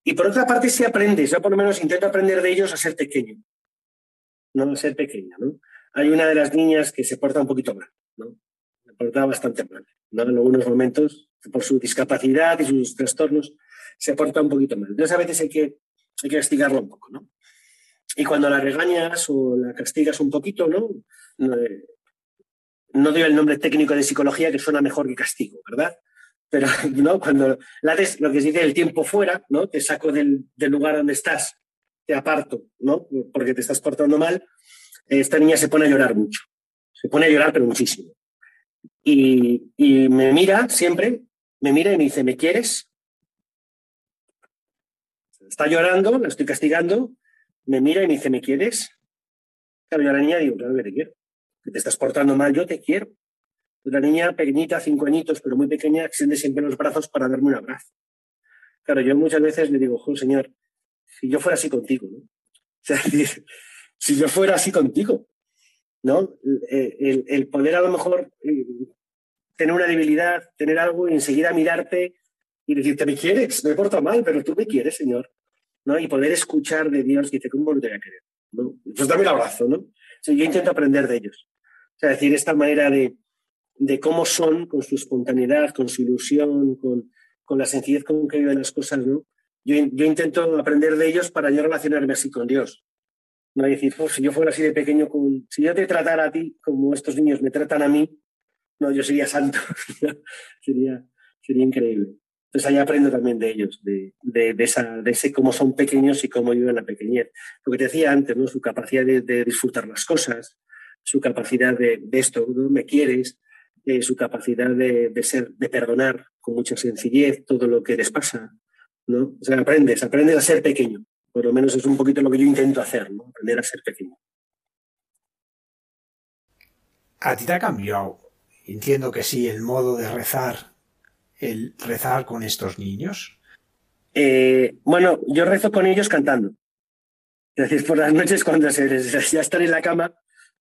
Y por otra parte, si aprendes, yo por lo menos intento aprender de ellos a ser pequeño, no a ser pequeña. ¿no? Hay una de las niñas que se porta un poquito mal, ¿no? se porta bastante mal. ¿no? En algunos momentos, por su discapacidad y sus trastornos, se porta un poquito mal. Entonces, a veces hay que, hay que castigarlo un poco. ¿no? Y cuando la regañas o la castigas un poquito, ¿no? No, eh, no doy el nombre técnico de psicología que suena mejor que castigo, ¿verdad? Pero [laughs] ¿no? cuando la des, lo que se dice el tiempo fuera, ¿no? Te saco del, lugar donde estás, te aparto, ¿no? Porque te estás portando mal, esta niña se pone a llorar mucho. Se pone a llorar, pero muchísimo. Y, y me mira siempre, me mira y me dice, ¿me quieres? Está llorando, la estoy castigando, me mira y me dice, ¿me quieres? Claro, yo a la niña digo, claro que te quiero. Que te estás portando mal, yo te quiero. La niña pequeñita, cinco añitos, pero muy pequeña, extiende siempre los brazos para darme un abrazo. Claro, yo muchas veces le digo, señor, si yo fuera así contigo, ¿no? O sea, [laughs] si yo fuera así contigo, ¿no? El, el, poder a lo mejor eh, tener una debilidad, tener algo y enseguida mirarte y decirte, me quieres, me porto mal, pero tú me quieres, señor, ¿no? Y poder escuchar de Dios que dice, ¿cómo no te voy a querer? ¿no? Pues dame el abrazo, ¿no? yo intento aprender de ellos. O sea, decir, esta manera de, de cómo son, con su espontaneidad, con su ilusión, con, con la sencillez con que viven las cosas, ¿no? Yo, yo, intento aprender de ellos para yo relacionarme así con Dios. No hay decir, si yo fuera así de pequeño, con, si yo te tratara a ti como estos niños me tratan a mí, no, yo sería santo. [laughs] sería, sería increíble. Entonces ahí aprendo también de ellos, de, de, de, ese cómo son pequeños y cómo viven la pequeñez. Lo que te decía antes, ¿no? su capacidad de, de disfrutar las cosas, su capacidad de, esto, ¿no? me quieres, eh, su capacidad de, ser, de perdonar con mucha sencillez todo lo que les pasa, ¿no? O sea, aprendes, aprendes a ser pequeño. Por lo menos es un poquito lo que yo intento hacer, ¿no? Aprender a ser pequeño. ¿A ti te ha cambiado? Entiendo que sí, el modo de rezar, el rezar con estos niños. Eh, bueno, yo rezo con ellos cantando. Es decir, por las noches cuando se, [laughs] ya están en la cama,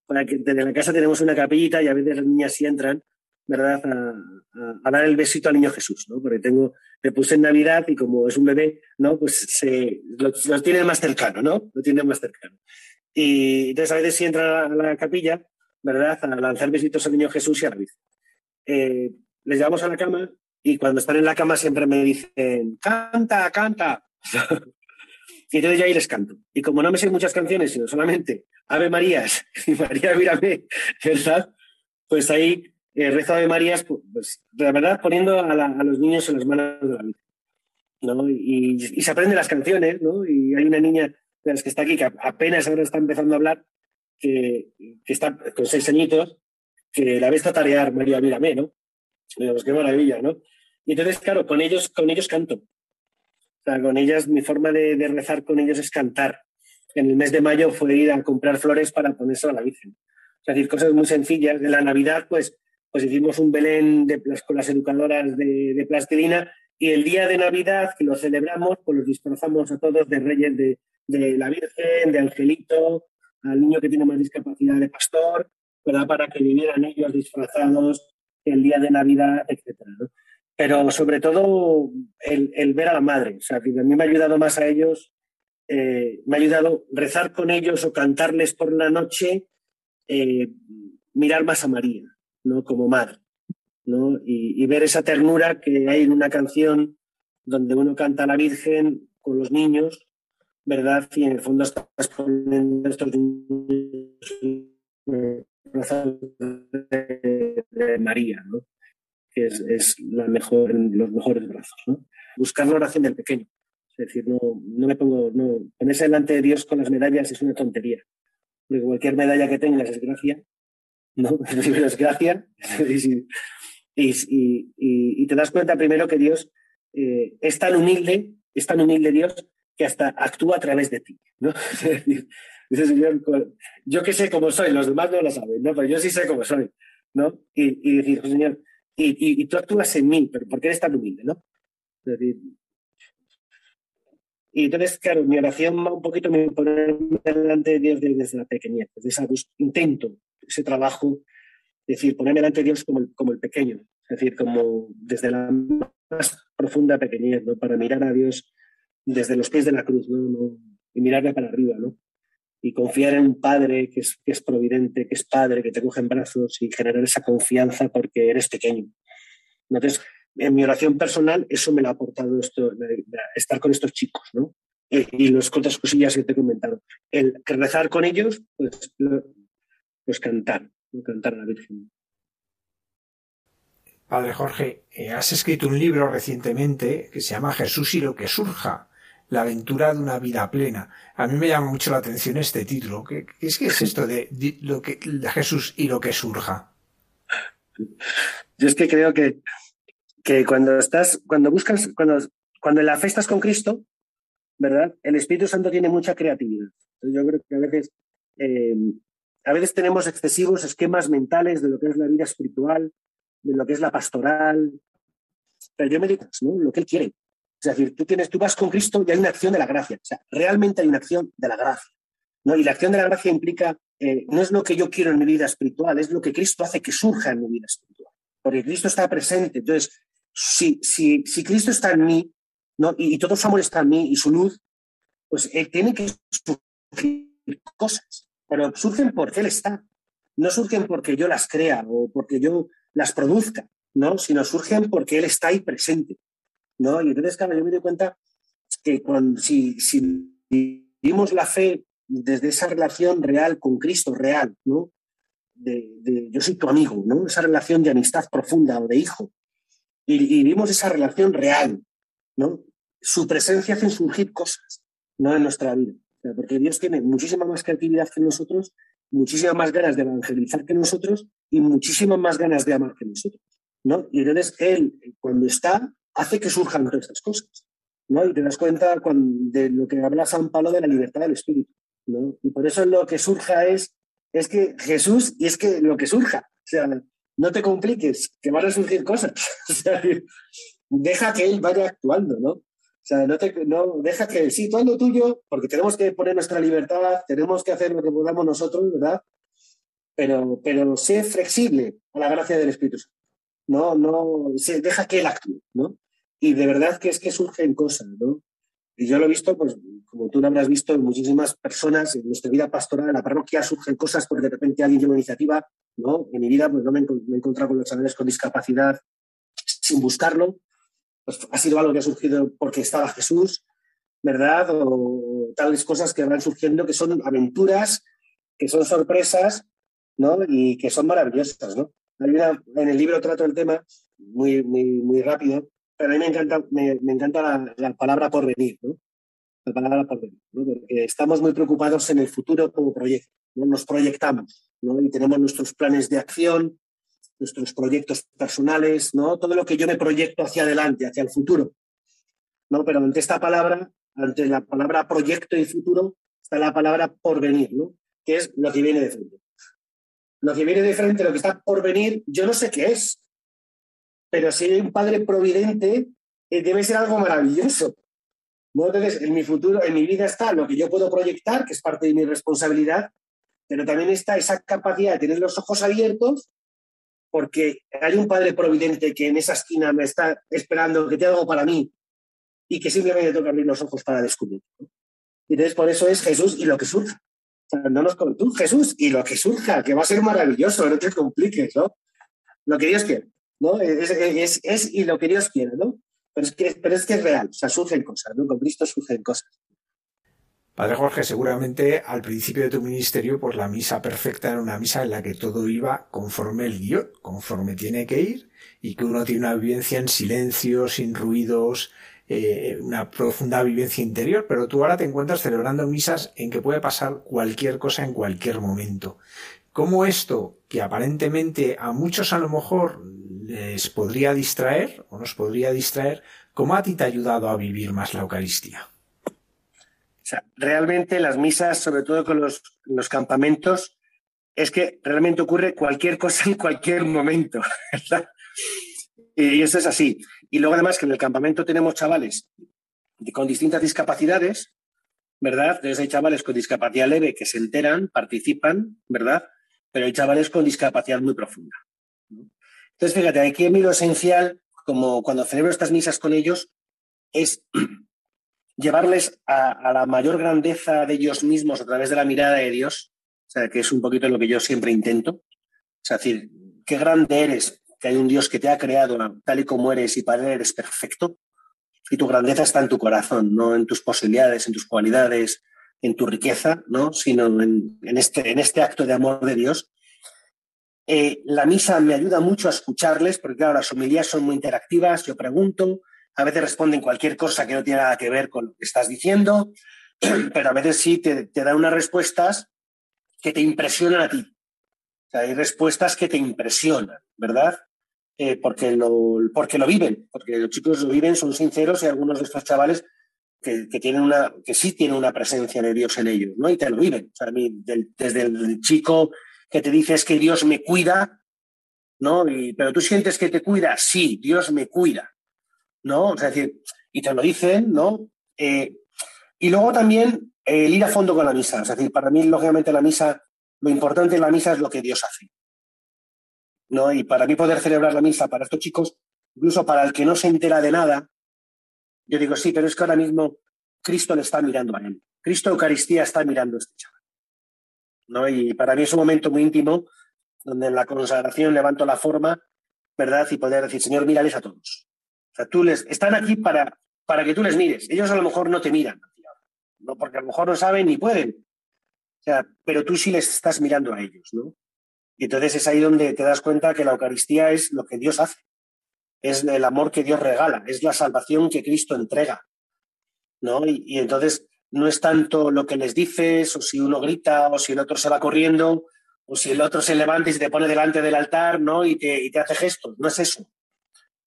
porque desde la casa tenemos una capillita y a veces las niñas sí entran, ¿verdad? A, dar el besito al niño Jesús, ¿no? Porque tengo, me puse en Navidad y como es un bebé, ¿no? Pues se, lo, tiene más cercano, ¿no? Lo tiene más cercano. Y entonces a veces si entra a la capilla, ¿verdad? A lanzar besitos al niño Jesús y a la Virgen. Eh, les llevamos a la cama y cuando están en la cama siempre me dicen, canta, canta. [laughs] y entonces ya ahí les canto. Y como no me sé muchas canciones, sino solamente Ave Marías [laughs] y María Mírame, ¿verdad? Pues ahí eh, rezo Ave Marías, pues, pues la verdad poniendo a, los niños en las manos de la vida. ¿no? Y, se aprenden las canciones, ¿no? Y hay una niña de las que está aquí que apenas ahora está empezando a hablar, que, que está con seis añitos, que la ves tarear María Mírame, ¿no? Pues qué maravilla, ¿no? Y entonces, claro, con ellos, con ellos canto. O sea, con ellas, mi forma de, rezar con ellos es cantar. En el mes de mayo fue ir a comprar flores para ponerse a la Virgen. Sea, decir, cosas muy sencillas. En la Navidad, pues, pues hicimos un Belén de, con las educadoras de, de, plastilina y el día de Navidad, que lo celebramos, pues los disfrazamos a todos de reyes de, de la Virgen, de Angelito, al niño que tiene más discapacidad de pastor, ¿verdad? Para que vinieran ellos disfrazados el día de Navidad, etcétera. Pero sobre todo el, ver a la madre. O sea, a mí me ha ayudado más a ellos, eh, me ha ayudado rezar con ellos o cantarles por la noche, eh, mirar más a María, ¿no? Como madre. ¿no? Y, ver esa ternura que hay en una canción donde uno canta a la Virgen con los niños, ¿verdad? Y en el fondo estás poniendo estos niños de, María, ¿no? que es, la mejor, los mejores brazos. ¿no? Buscar la oración del pequeño. Es decir, no, no me pongo, no, ponerse delante de Dios con las medallas es una tontería. Porque cualquier medalla que tengas es gracia, ¿no? [laughs] es gracia. [laughs] y, y, y, te das cuenta primero que Dios eh, es tan humilde, es tan humilde Dios que hasta actúa a través de ti. ¿no? [laughs] Es decir, Dice Señor, yo que sé cómo soy, los demás no lo saben, ¿no? Pero yo sí sé cómo soy, ¿no? Y, y decir, Señor, y, y, tú actúas en mí, pero porque eres tan humilde, ¿no? Y entonces, claro, mi oración va un poquito me ponerme delante de Dios desde la pequeñez, desde ese intento, ese trabajo, es decir, ponerme delante de Dios como el, como el pequeño, es decir, como desde la más profunda pequeñez, ¿no? Para mirar a Dios desde los pies de la cruz, ¿no? Y mirarle para arriba, ¿no? Y confiar en un padre que es, que es providente, que es padre, que te coge en brazos y generar esa confianza porque eres pequeño. Entonces, en mi oración personal, eso me lo ha aportado esto, estar con estos chicos, ¿no? Y, las otras cosillas que te he comentado. El rezar con ellos, pues, pues cantar, cantar a la Virgen. Padre Jorge, eh, has escrito un libro recientemente que se llama Jesús y lo que surja la aventura de una vida plena. A mí me llama mucho la atención este título. ¿Qué, es, es esto de, lo que, Jesús y lo que surja? Yo es que creo que, que cuando estás, cuando buscas, cuando, cuando en la fe estás con Cristo, ¿verdad? El Espíritu Santo tiene mucha creatividad. yo creo que a veces, eh, a veces tenemos excesivos esquemas mentales de lo que es la vida espiritual, de lo que es la pastoral, pero yo me ¿no? Lo que Él quiere. Es decir, tú, tienes, tú vas con Cristo y hay una acción de la gracia. Realmente hay una acción de la gracia. ¿no? Y la acción de la gracia implica, eh, no es lo que yo quiero en mi vida espiritual, es lo que Cristo hace que surja en mi vida espiritual. Porque Cristo está presente. Entonces, si, si, si Cristo está en mí, ¿no? y, todo su amor está en mí y su luz, pues él tiene que surgir cosas. Pero surgen porque Él está. No surgen porque yo las crea o porque yo las produzca, ¿no? sino surgen porque Él está ahí presente. ¿No? Y entonces, claro, yo me doy cuenta que cuando, si, si vivimos la fe desde esa relación real con Cristo, real, ¿no? De, yo soy tu amigo, ¿no? Esa relación de amistad profunda o de hijo. Y, vivimos esa relación real, ¿no? Su presencia hace surgir cosas, ¿no? En nuestra vida. porque Dios tiene muchísima más creatividad que nosotros, muchísimas más ganas de evangelizar que nosotros y muchísimas más ganas de amar que nosotros, ¿no? Y entonces Él, cuando está, hace que surjan todas estas cosas. ¿no? Y te das cuenta de lo que habla San Pablo de la libertad del espíritu. ¿no? Y por eso lo que surja es, es que Jesús, y es que lo que surja. O sea, no te compliques, que van a surgir cosas. [laughs] deja que Él vaya actuando, ¿no? O sea, no, te, no deja que sí, todo lo tuyo, porque tenemos que poner nuestra libertad, tenemos que hacer lo que podamos nosotros, ¿verdad? Pero, pero sé flexible a la gracia del Espíritu Santo. no, no, se deja que él actúe, ¿no? Y de verdad que es que surgen cosas, ¿no? Y yo lo he visto, pues, como tú lo habrás visto, en muchísimas personas en nuestra vida pastoral, en la parroquia, surgen cosas porque de repente alguien tiene una iniciativa, ¿no? En mi vida, pues no me, he encontrado con los chavales con discapacidad sin buscarlo. Pues ha sido algo que ha surgido porque estaba Jesús, ¿verdad? O tales cosas que van surgiendo que son aventuras, que son sorpresas, ¿no? Y que son maravillosas, ¿no? en el libro trato el tema muy, muy, muy rápido, pero a mí me encanta, me, encanta la, palabra por venir, ¿no? La palabra por venir, ¿no? Porque estamos muy preocupados en el futuro como proyecto, ¿no? Nos proyectamos, ¿no? Y tenemos nuestros planes de acción, nuestros proyectos personales, ¿no? Todo lo que yo me proyecto hacia adelante, hacia el futuro, ¿no? Pero ante esta palabra, ante la palabra proyecto y futuro, está la palabra por venir, ¿no? Que es lo que viene de frente. Lo que viene de frente, lo que está por venir, yo no sé qué es, pero si hay un padre providente, eh, debe ser algo maravilloso. ¿no? Entonces, en mi futuro, en mi vida está lo que yo puedo proyectar, que es parte de mi responsabilidad, pero también está esa capacidad de tener los ojos abiertos, porque hay un padre providente que en esa esquina me está esperando que te algo para mí y que simplemente tengo que abrir los ojos para descubrir. Y entonces, por eso es Jesús y lo que surge. O sea, no nos tú, Jesús, y lo que surja, que va a ser maravilloso, no te compliques, ¿no? Lo que Dios quiere. ¿No? Es, es, y lo que Dios quiere, ¿no? Pero es, que, pero es que es real, o sea, surgen cosas, ¿no? Con Cristo surgen cosas. Padre Jorge, seguramente al principio de tu ministerio, pues la misa perfecta era una misa en la que todo iba conforme el guion, conforme tiene que ir, y que uno tiene una vivencia en silencio, sin ruidos, eh, una profunda vivencia interior, pero tú ahora te encuentras celebrando misas en que puede pasar cualquier cosa en cualquier momento. ¿Cómo esto, que aparentemente a muchos a lo mejor les podría distraer o nos podría distraer, ¿cómo a ti te ha ayudado a vivir más la Eucaristía? Realmente las misas, sobre todo con los, los campamentos, es que realmente ocurre cualquier cosa en cualquier momento. [laughs] Y eso es así. Y luego además que en el campamento tenemos chavales con distintas discapacidades, ¿verdad? Entonces hay chavales con discapacidad leve que se enteran, participan, ¿verdad? Pero hay chavales con discapacidad muy profunda. Entonces, fíjate, aquí a mí lo esencial, como cuando celebro estas misas con ellos, es [clears throat] llevarles a, la mayor grandeza de ellos mismos a través de la mirada de Dios, o sea, que es un poquito lo que yo siempre intento. Sea, decir, qué grande eres, que hay un Dios que te ha creado tal y como eres y para él eres perfecto. Y tu grandeza está en tu corazón, no en tus posibilidades, en tus cualidades, en tu riqueza, ¿no? sino en, este, en este acto de amor de Dios eh, la misa me ayuda mucho a escucharles, porque claro, las homilías son muy interactivas, yo pregunto, a veces responden cualquier cosa que no tiene nada que ver con lo que estás diciendo, [clears throat] pero a veces sí te, dan unas respuestas que te impresionan a ti. Hay respuestas que te impresionan, ¿verdad? Eh, porque, lo, porque lo viven, porque los chicos lo viven, son sinceros y algunos de estos chavales que, tienen una, que sí tienen una presencia de Dios en ellos, ¿no? Y te lo viven. O sea, a mí, desde el chico que te dices que Dios me cuida, ¿no? Y, pero tú sientes que te cuida, sí, Dios me cuida, ¿no? Es decir, y te lo dicen, ¿no? Eh, y luego también el ir a fondo con la misa. Es decir, para mí, lógicamente, la misa, lo importante en la misa es lo que Dios hace. ¿no? Y para mí poder celebrar la misa para estos chicos, incluso para el que no se entera de nada, yo digo, sí, pero es que ahora mismo Cristo le está mirando a él. Cristo Eucaristía está mirando a este chaval. Y para mí es un momento muy íntimo donde en la consagración levanto la forma, ¿verdad? Y poder decir, Señor, mírales a todos. O sea, tú les, están aquí para, para que tú les mires. Ellos a lo mejor no te miran, ¿no? Porque a lo mejor no saben ni pueden. O sea, pero tú sí les estás mirando a ellos, ¿no? Y entonces es ahí donde te das cuenta que la Eucaristía es lo que Dios hace. Es el amor que Dios regala, es la salvación que Cristo entrega. ¿no? y entonces no es tanto lo que les dices, o si uno grita, o si el otro se va corriendo, o si el otro se levanta y se te pone delante del altar, ¿no? Y te, y te hace gestos, no es eso.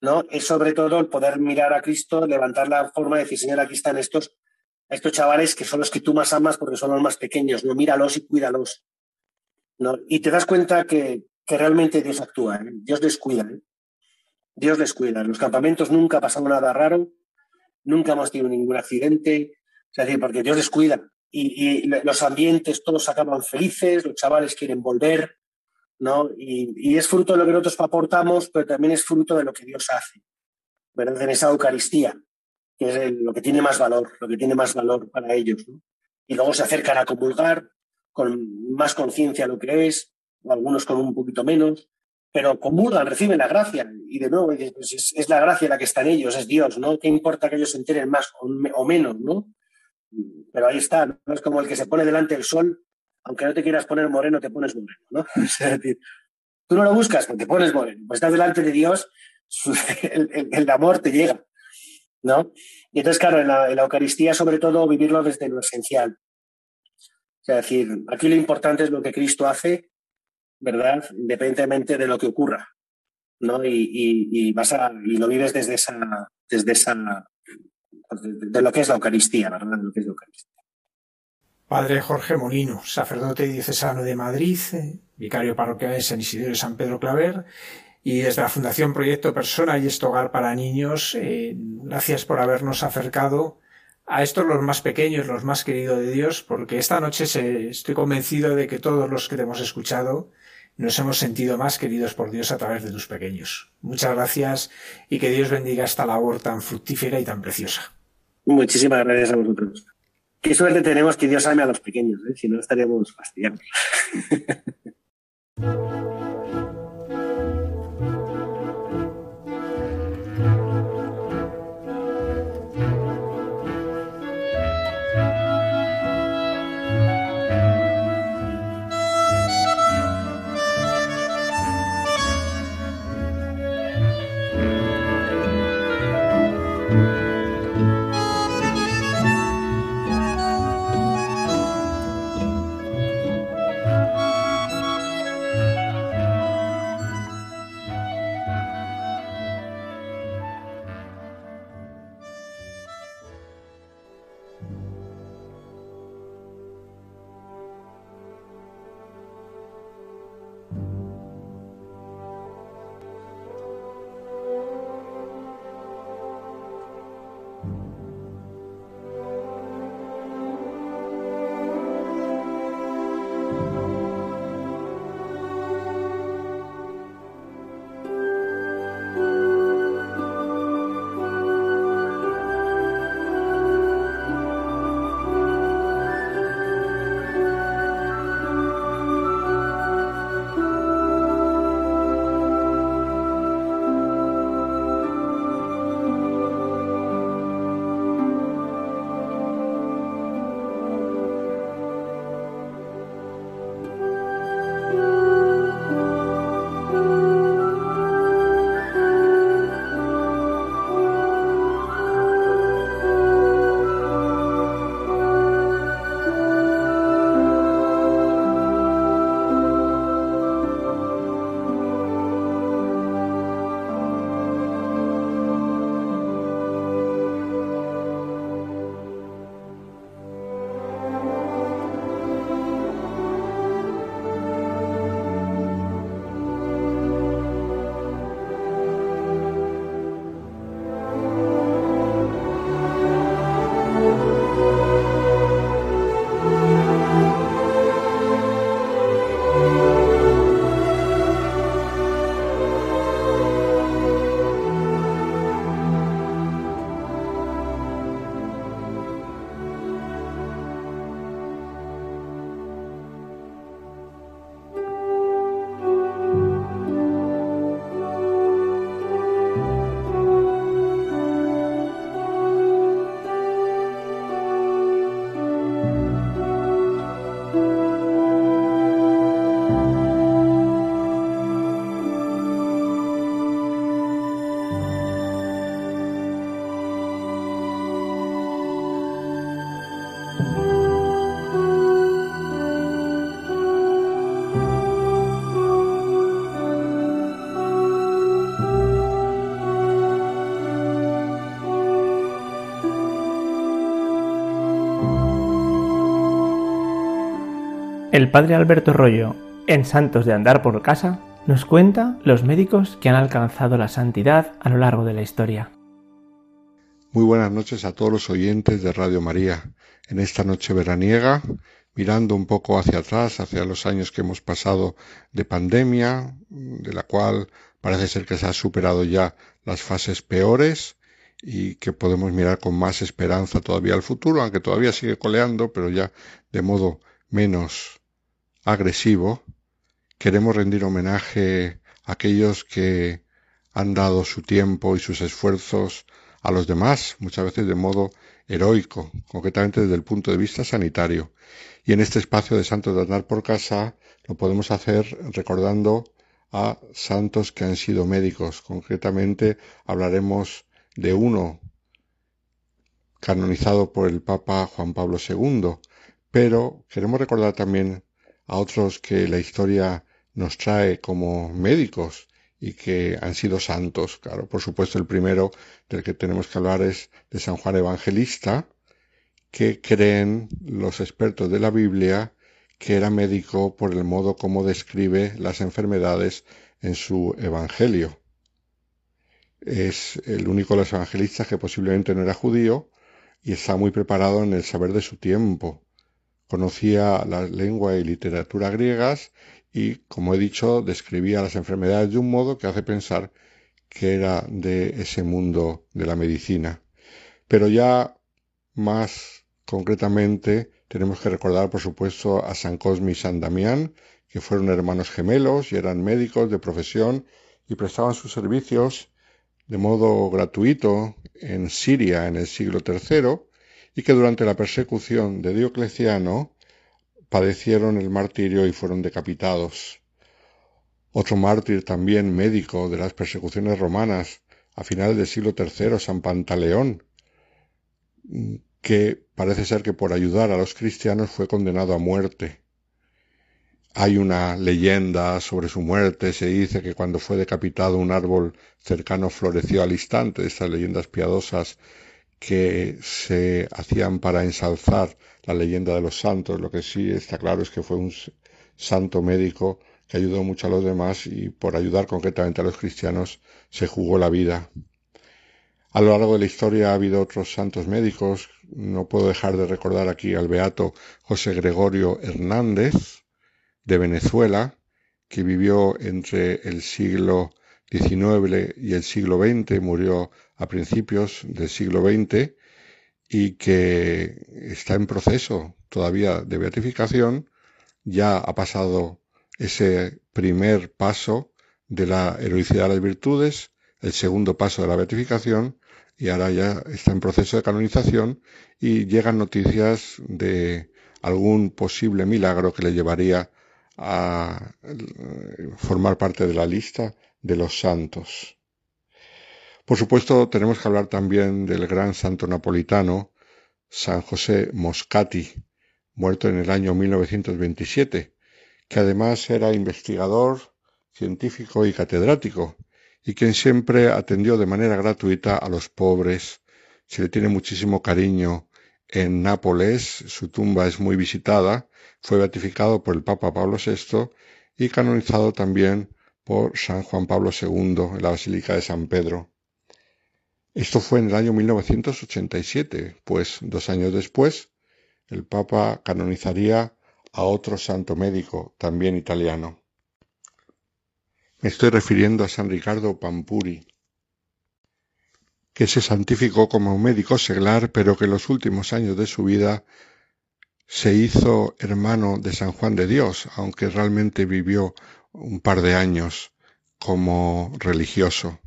¿no? Es sobre todo el poder mirar a Cristo, levantar la forma de decir, Señor, aquí están estos, estos chavales que son los que tú más amas porque son los más pequeños, ¿no? Míralos y cuídalos. ¿no? Y te das cuenta que, que realmente Dios actúa, ¿eh? Dios les cuida, ¿eh? Dios les cuida. En los campamentos nunca ha pasado nada raro, nunca hemos tenido ningún accidente, es decir, porque Dios descuida y, y los ambientes todos acaban felices, los chavales quieren volver, ¿no? Y, es fruto de lo que nosotros aportamos, pero también es fruto de lo que Dios hace, ¿verdad? En esa Eucaristía, que es lo que tiene más valor, lo que tiene más valor para ellos, Y luego se acercan a comulgar con más conciencia lo que es, o algunos con un poquito menos, pero comulgan, reciben la gracia. Y de nuevo, pues es, la gracia la que está en ellos, es Dios, ¿no? ¿Qué importa que ellos se enteren más o, menos, ¿no? Pero ahí está, ¿no? Es como el que se pone delante del sol, aunque no te quieras poner moreno, te pones moreno, ¿no? [laughs] es decir, tú no lo buscas, porque te pones moreno. Pues estás delante de Dios, [laughs] el, amor te llega, ¿no? Y entonces, claro, en la, en la Eucaristía, sobre todo, vivirlo desde lo esencial. O decir, aquí lo importante es lo que Cristo hace ¿verdad? Independientemente de lo que ocurra, ¿no? Y, vas a, y lo vives desde esa, desde esa, de, lo que es la Eucaristía, ¿verdad? De. Padre Jorge Molino, sacerdote diocesano de Madrid, eh, vicario parroquial de San Isidro y San Pedro Claver, y desde la Fundación Proyecto Persona y este hogar para niños, eh, gracias por habernos acercado a estos los más pequeños, los más queridos de Dios, porque esta noche estoy convencido de que todos los que te hemos escuchado nos hemos sentido más queridos por Dios a través de tus pequeños. Muchas gracias y que Dios bendiga esta labor tan fructífera y tan preciosa. Muchísimas gracias a vosotros. Qué suerte tenemos que Dios ame a los pequeños, ¿eh? si no estaríamos fastidiados. [laughs] El padre Alberto Rollo, en Santos de Andar por Casa, nos cuenta los médicos que han alcanzado la santidad a lo largo de la historia. Muy buenas noches a todos los oyentes de Radio María. En esta noche veraniega mirando un poco hacia atrás, hacia los años que hemos pasado de pandemia, de la cual parece ser que se ha superado ya las fases peores y que podemos mirar con más esperanza todavía al futuro, aunque todavía sigue coleando, pero ya de modo menos agresivo. Queremos rendir homenaje a aquellos que han dado su tiempo y sus esfuerzos a los demás, muchas veces de modo heroico, concretamente desde el punto de vista sanitario. Y en este espacio de Santos de Andar por Casa lo podemos hacer recordando a santos que han sido médicos. Concretamente hablaremos de uno canonizado por el Papa Juan Pablo II, pero queremos recordar también a otros que la historia nos trae como médicos y que han sido santos. Claro, por supuesto, el primero del que tenemos que hablar es de San Juan Evangelista, que creen los expertos de la Biblia que era médico por el modo como describe las enfermedades en su Evangelio. Es el único de los evangelistas que posiblemente no era judío y está muy preparado en el saber de su tiempo. Conocía la lengua y literatura griegas y, como he dicho, describía las enfermedades de un modo que hace pensar que era de ese mundo de la medicina. Pero ya más concretamente tenemos que recordar, por supuesto, a San Cosme y San Damián, que fueron hermanos gemelos y eran médicos de profesión y prestaban sus servicios de modo gratuito en Siria en el siglo III y que durante la persecución de Diocleciano padecieron el martirio y fueron decapitados. Otro mártir también médico de las persecuciones romanas a finales del siglo III, San Pantaleón, que parece ser que por ayudar a los cristianos fue condenado a muerte. Hay una leyenda sobre su muerte, se dice que cuando fue decapitado un árbol cercano floreció al instante, estas leyendas piadosas que se hacían para ensalzar la leyenda de los santos. Lo que sí está claro es que fue un santo médico que ayudó mucho a los demás y por ayudar concretamente a los cristianos se jugó la vida. A lo largo de la historia ha habido otros santos médicos. No puedo dejar de recordar aquí al beato José Gregorio Hernández, de Venezuela, que vivió entre el siglo XIX y el siglo XX, murió a principios del siglo XX y que está en proceso todavía de beatificación, ya ha pasado ese primer paso de la heroicidad de las virtudes, el segundo paso de la beatificación y ahora ya está en proceso de canonización y llegan noticias de algún posible milagro que le llevaría a formar parte de la lista de los santos. Por supuesto, tenemos que hablar también del gran santo napolitano, San José Moscati, muerto en el año 1927, que además era investigador, científico y catedrático, y quien siempre atendió de manera gratuita a los pobres. Se le tiene muchísimo cariño en Nápoles, su tumba es muy visitada, fue beatificado por el Papa Pablo VI y canonizado también por San Juan Pablo II en la Basílica de San Pedro. Esto fue en el año 1987, pues dos años después el Papa canonizaría a otro santo médico, también italiano. Me estoy refiriendo a San Ricardo Pampuri, que se santificó como médico seglar, pero que en los últimos años de su vida se hizo hermano de San Juan de Dios, aunque realmente vivió un par de años como religioso.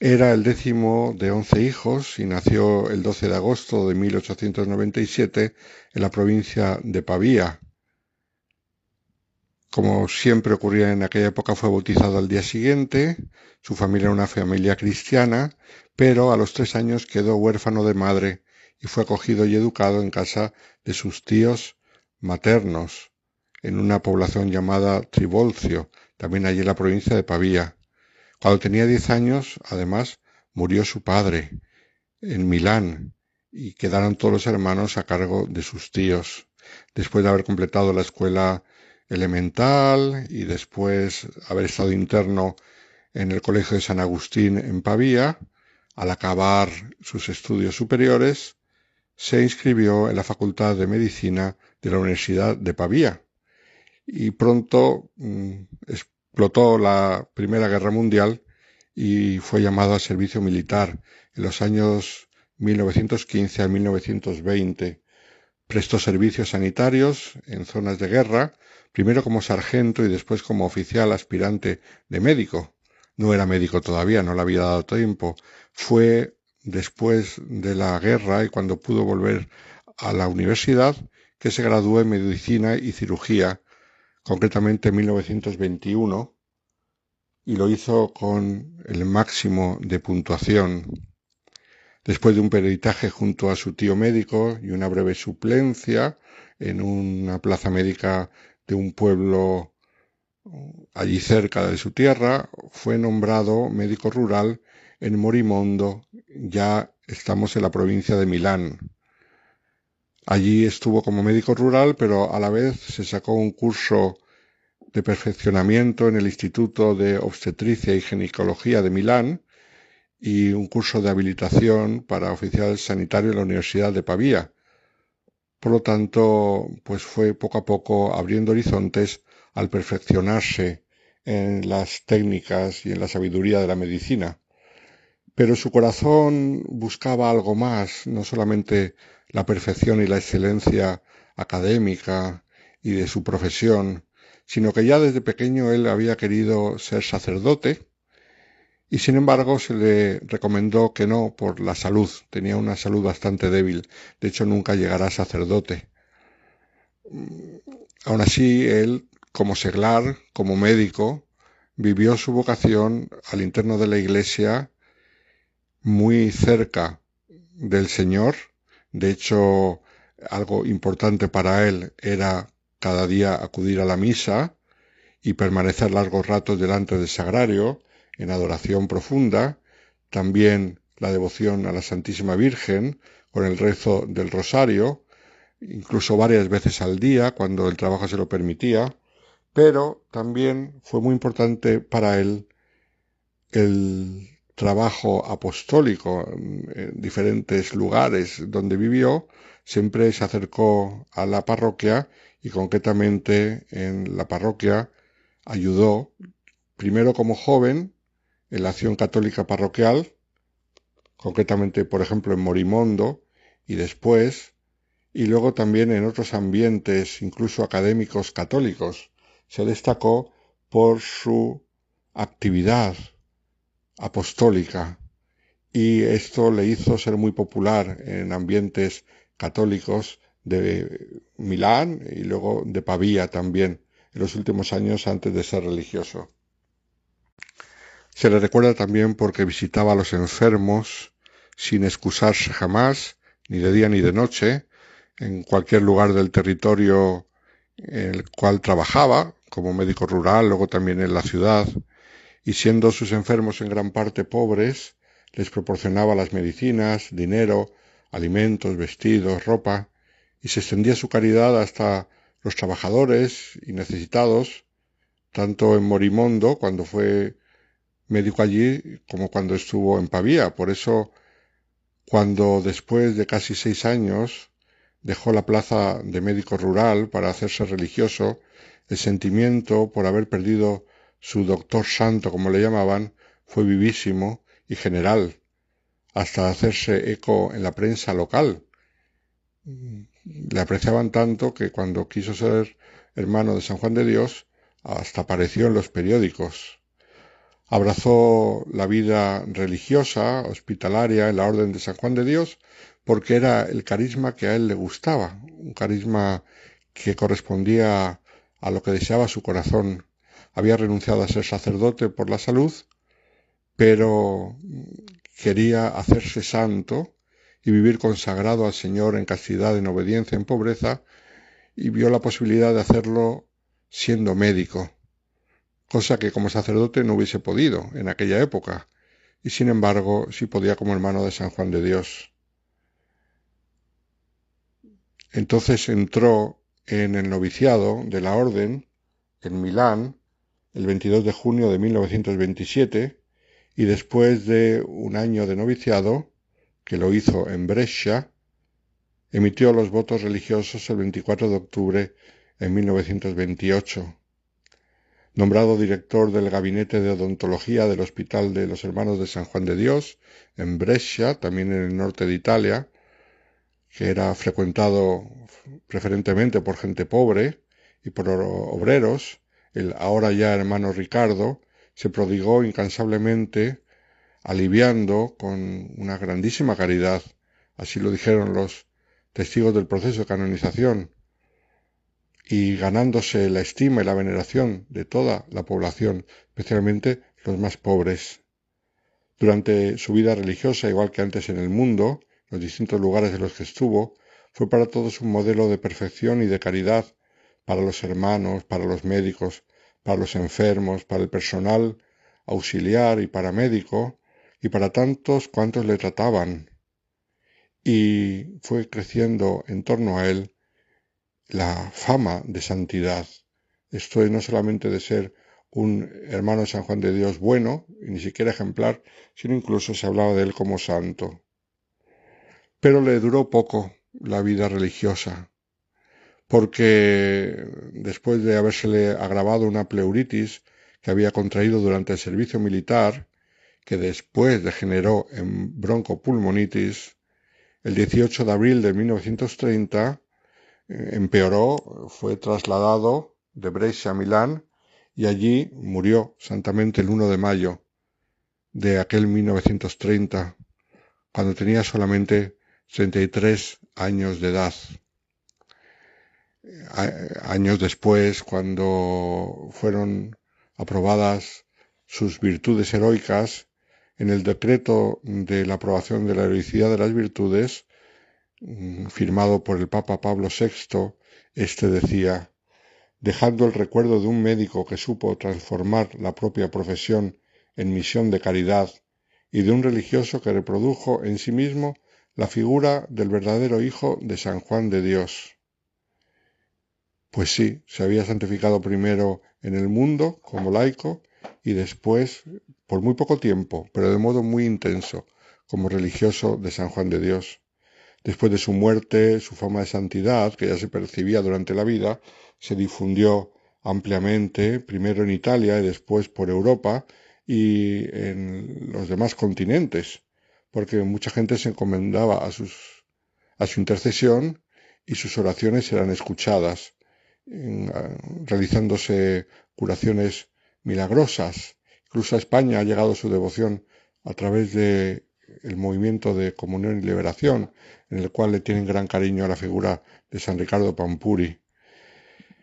Era el décimo de once hijos y nació el 12 de agosto de 1897 en la provincia de Pavía, como siempre ocurría en aquella época, fue bautizado al día siguiente. Su familia era una familia cristiana, pero a los tres años quedó huérfano de madre y fue acogido y educado en casa de sus tíos maternos, en una población llamada Tribolcio, también allí en la provincia de Pavía. Cuando tenía diez años, además, murió su padre en Milán y quedaron todos los hermanos a cargo de sus tíos. Después de haber completado la escuela elemental y después haber estado interno en el Colegio de San Agustín en Pavía, al acabar sus estudios superiores, se inscribió en la Facultad de Medicina de la Universidad de Pavía y pronto mm, explotó la Primera Guerra Mundial y fue llamado al servicio militar en los años 1915 a 1920. Prestó servicios sanitarios en zonas de guerra, primero como sargento y después como oficial aspirante de médico. No era médico todavía, no le había dado tiempo. Fue después de la guerra y cuando pudo volver a la universidad que se graduó en medicina y cirugía, concretamente en 1921, y lo hizo con el máximo de puntuación. Después de un peritaje junto a su tío médico y una breve suplencia en una plaza médica de un pueblo allí cerca de su tierra, fue nombrado médico rural en Morimondo, ya estamos en la provincia de Milán. Allí estuvo como médico rural, pero a la vez se sacó un curso de perfeccionamiento en el Instituto de Obstetricia y Ginecología de Milán, y un curso de habilitación para oficial sanitario en la Universidad de Pavía. Por lo tanto, pues fue poco a poco abriendo horizontes al perfeccionarse en las técnicas y en la sabiduría de la medicina. Pero su corazón buscaba algo más, no solamente la perfección y la excelencia académica y de su profesión, sino que ya desde pequeño él había querido ser sacerdote y sin embargo se le recomendó que no por la salud, tenía una salud bastante débil, de hecho nunca llegará sacerdote. Mm, aún así, él, como seglar, como médico, vivió su vocación al interno de la iglesia muy cerca del Señor. De hecho, algo importante para él era cada día acudir a la misa y permanecer largos ratos delante del sagrario, en adoración profunda, también la devoción a la Santísima Virgen con el rezo del rosario, incluso varias veces al día cuando el trabajo se lo permitía, pero también fue muy importante para él el trabajo apostólico en diferentes lugares donde vivió, siempre se acercó a la parroquia y concretamente en la parroquia ayudó primero como joven en la acción católica parroquial, concretamente, por ejemplo, en Morimondo, y después, y luego también en otros ambientes, incluso académicos católicos. Se destacó por su actividad apostólica y esto le hizo ser muy popular en ambientes católicos de Milán y luego de Pavía también en los últimos años antes de ser religioso. Se le recuerda también porque visitaba a los enfermos sin excusarse jamás, ni de día ni de noche, en cualquier lugar del territorio en el cual trabajaba, como médico rural, luego también en la ciudad, y siendo sus enfermos en gran parte pobres, les proporcionaba las medicinas, dinero, alimentos, vestidos, ropa, y se extendía su caridad hasta los trabajadores y necesitados, tanto en Morimondo, cuando fue médico allí como cuando estuvo en Pavía. Por eso, cuando después de casi seis años dejó la plaza de médico rural para hacerse religioso, el sentimiento por haber perdido su doctor santo, como le llamaban, fue vivísimo y general, hasta hacerse eco en la prensa local. Le apreciaban tanto que cuando quiso ser hermano de San Juan de Dios, hasta apareció en los periódicos. Abrazó la vida religiosa, hospitalaria en la Orden de San Juan de Dios, porque era el carisma que a él le gustaba, un carisma que correspondía a lo que deseaba su corazón. Había renunciado a ser sacerdote por la salud, pero quería hacerse santo y vivir consagrado al Señor en castidad, en obediencia, en pobreza, y vio la posibilidad de hacerlo siendo médico cosa que como sacerdote no hubiese podido en aquella época, y sin embargo sí podía como hermano de San Juan de Dios. Entonces entró en el noviciado de la Orden en Milán el 22 de junio de 1927 y después de un año de noviciado, que lo hizo en Brescia, emitió los votos religiosos el 24 de octubre en 1928. Nombrado director del Gabinete de Odontología del Hospital de los Hermanos de San Juan de Dios, en Brescia, también en el norte de Italia, que era frecuentado preferentemente por gente pobre y por obreros, el ahora ya hermano Ricardo se prodigó incansablemente, aliviando con una grandísima caridad, así lo dijeron los testigos del proceso de canonización, y ganándose la estima y la veneración de toda la población, especialmente los más pobres. Durante su vida religiosa, igual que antes en el mundo, los distintos lugares en los que estuvo, fue para todos un modelo de perfección y de caridad, para los hermanos, para los médicos, para los enfermos, para el personal auxiliar y paramédico, y para tantos cuantos le trataban. Y fue creciendo en torno a él la fama de santidad. Esto es no solamente de ser un hermano San Juan de Dios bueno, y ni siquiera ejemplar, sino incluso se hablaba de él como santo. Pero le duró poco la vida religiosa, porque después de habérsele agravado una pleuritis que había contraído durante el servicio militar, que después degeneró en broncopulmonitis, el 18 de abril de 1930 eh, empeoró, fue trasladado de Brescia a Milán y allí murió santamente el 1 de mayo de aquel 1930, cuando tenía solamente 33 años de edad. Años después, cuando fueron aprobadas sus virtudes heroicas, en el decreto de la aprobación de la heroicidad de las virtudes, mm, firmado por el Papa Pablo VI, éste decía, dejando el recuerdo de un médico que supo transformar la propia profesión en misión de caridad y de un religioso que reprodujo en sí mismo la figura del verdadero Hijo de San Juan de Dios. Pues sí, se había santificado primero en el mundo como laico y después, por muy poco tiempo, pero de modo muy intenso, como religioso de San Juan de Dios. Después de su muerte, su fama de santidad, que ya se percibía durante la vida, se difundió ampliamente, primero en Italia y después por Europa y en los demás continentes porque mucha gente se encomendaba a, sus, a su intercesión y sus oraciones eran escuchadas, realizándose curaciones milagrosas. Incluso a España ha llegado su devoción a través de el movimiento de comunión y liberación, en el cual le tienen gran cariño a la figura de San Ricardo Pampuri.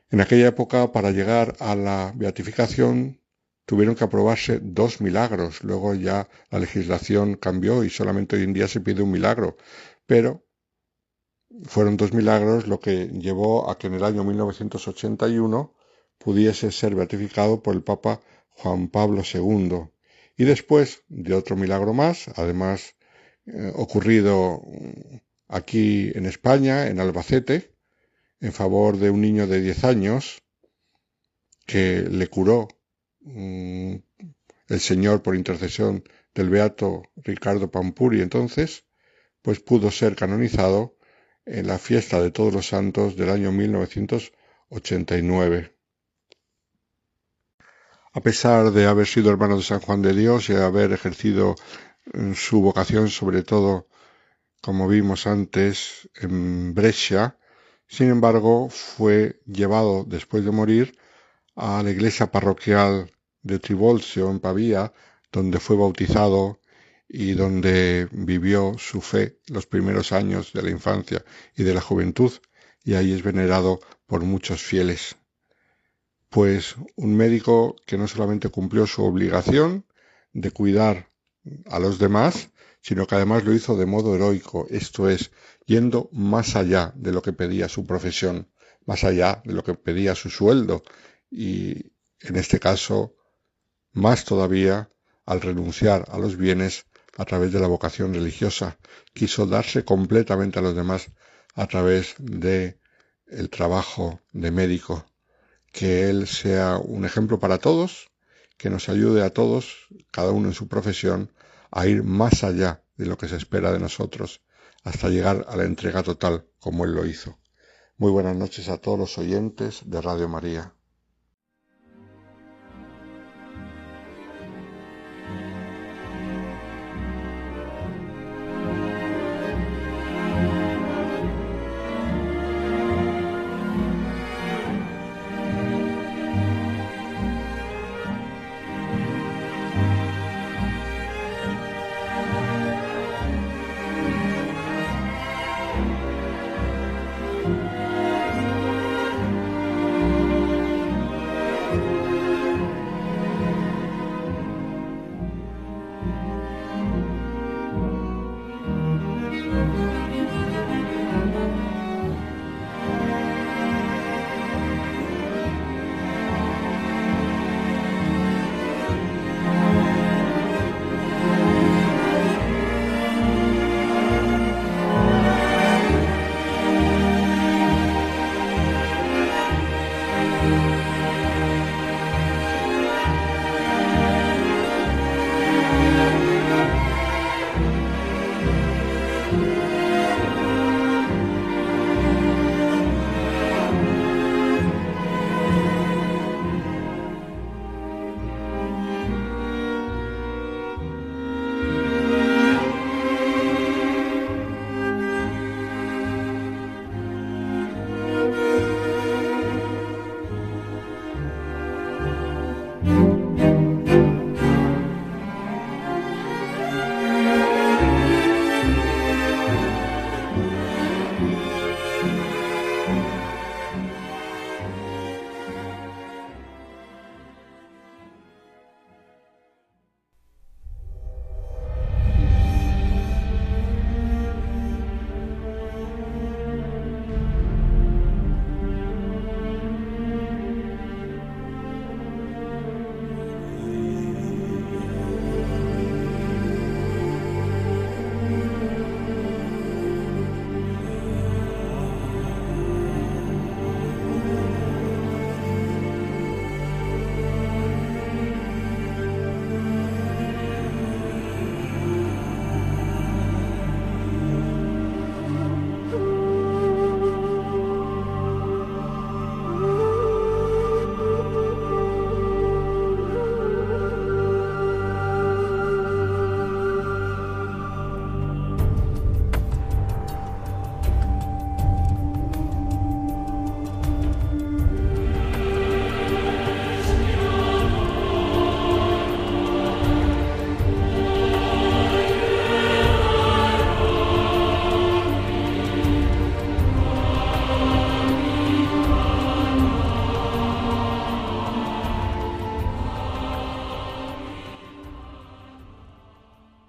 En aquella época, para llegar a la beatificación, tuvieron que aprobarse dos milagros. Luego ya la legislación cambió y solamente hoy en día se pide un milagro. Pero fueron dos milagros lo que llevó a que en el año 1981 pudiese ser beatificado por el Papa Juan Pablo II. Y después de otro milagro más, además eh, ocurrido aquí en España, en Albacete, en favor de un niño de 10 años que le curó Mm, el Señor por intercesión del beato Ricardo Pampuri entonces, pues pudo ser canonizado en la fiesta de todos los santos del año 1989. A pesar de haber sido hermano de San Juan de Dios y haber ejercido mm, su vocación sobre todo, como vimos antes, en Brescia, sin embargo fue llevado después de morir a la iglesia parroquial de Tribolcio en Pavía, donde fue bautizado y donde vivió su fe los primeros años de la infancia y de la juventud, y ahí es venerado por muchos fieles. Pues un médico que no solamente cumplió su obligación de cuidar a los demás, sino que además lo hizo de modo heroico, esto es, yendo más allá de lo que pedía su profesión, más allá de lo que pedía su sueldo, y en este caso más todavía al renunciar a los bienes a través de la vocación religiosa, quiso darse completamente a los demás a través de el trabajo de médico, que él sea un ejemplo para todos, que nos ayude a todos, cada uno en su profesión, a ir más allá de lo que se espera de nosotros, hasta llegar a la entrega total, como Él lo hizo. Muy buenas noches a todos los oyentes de Radio María.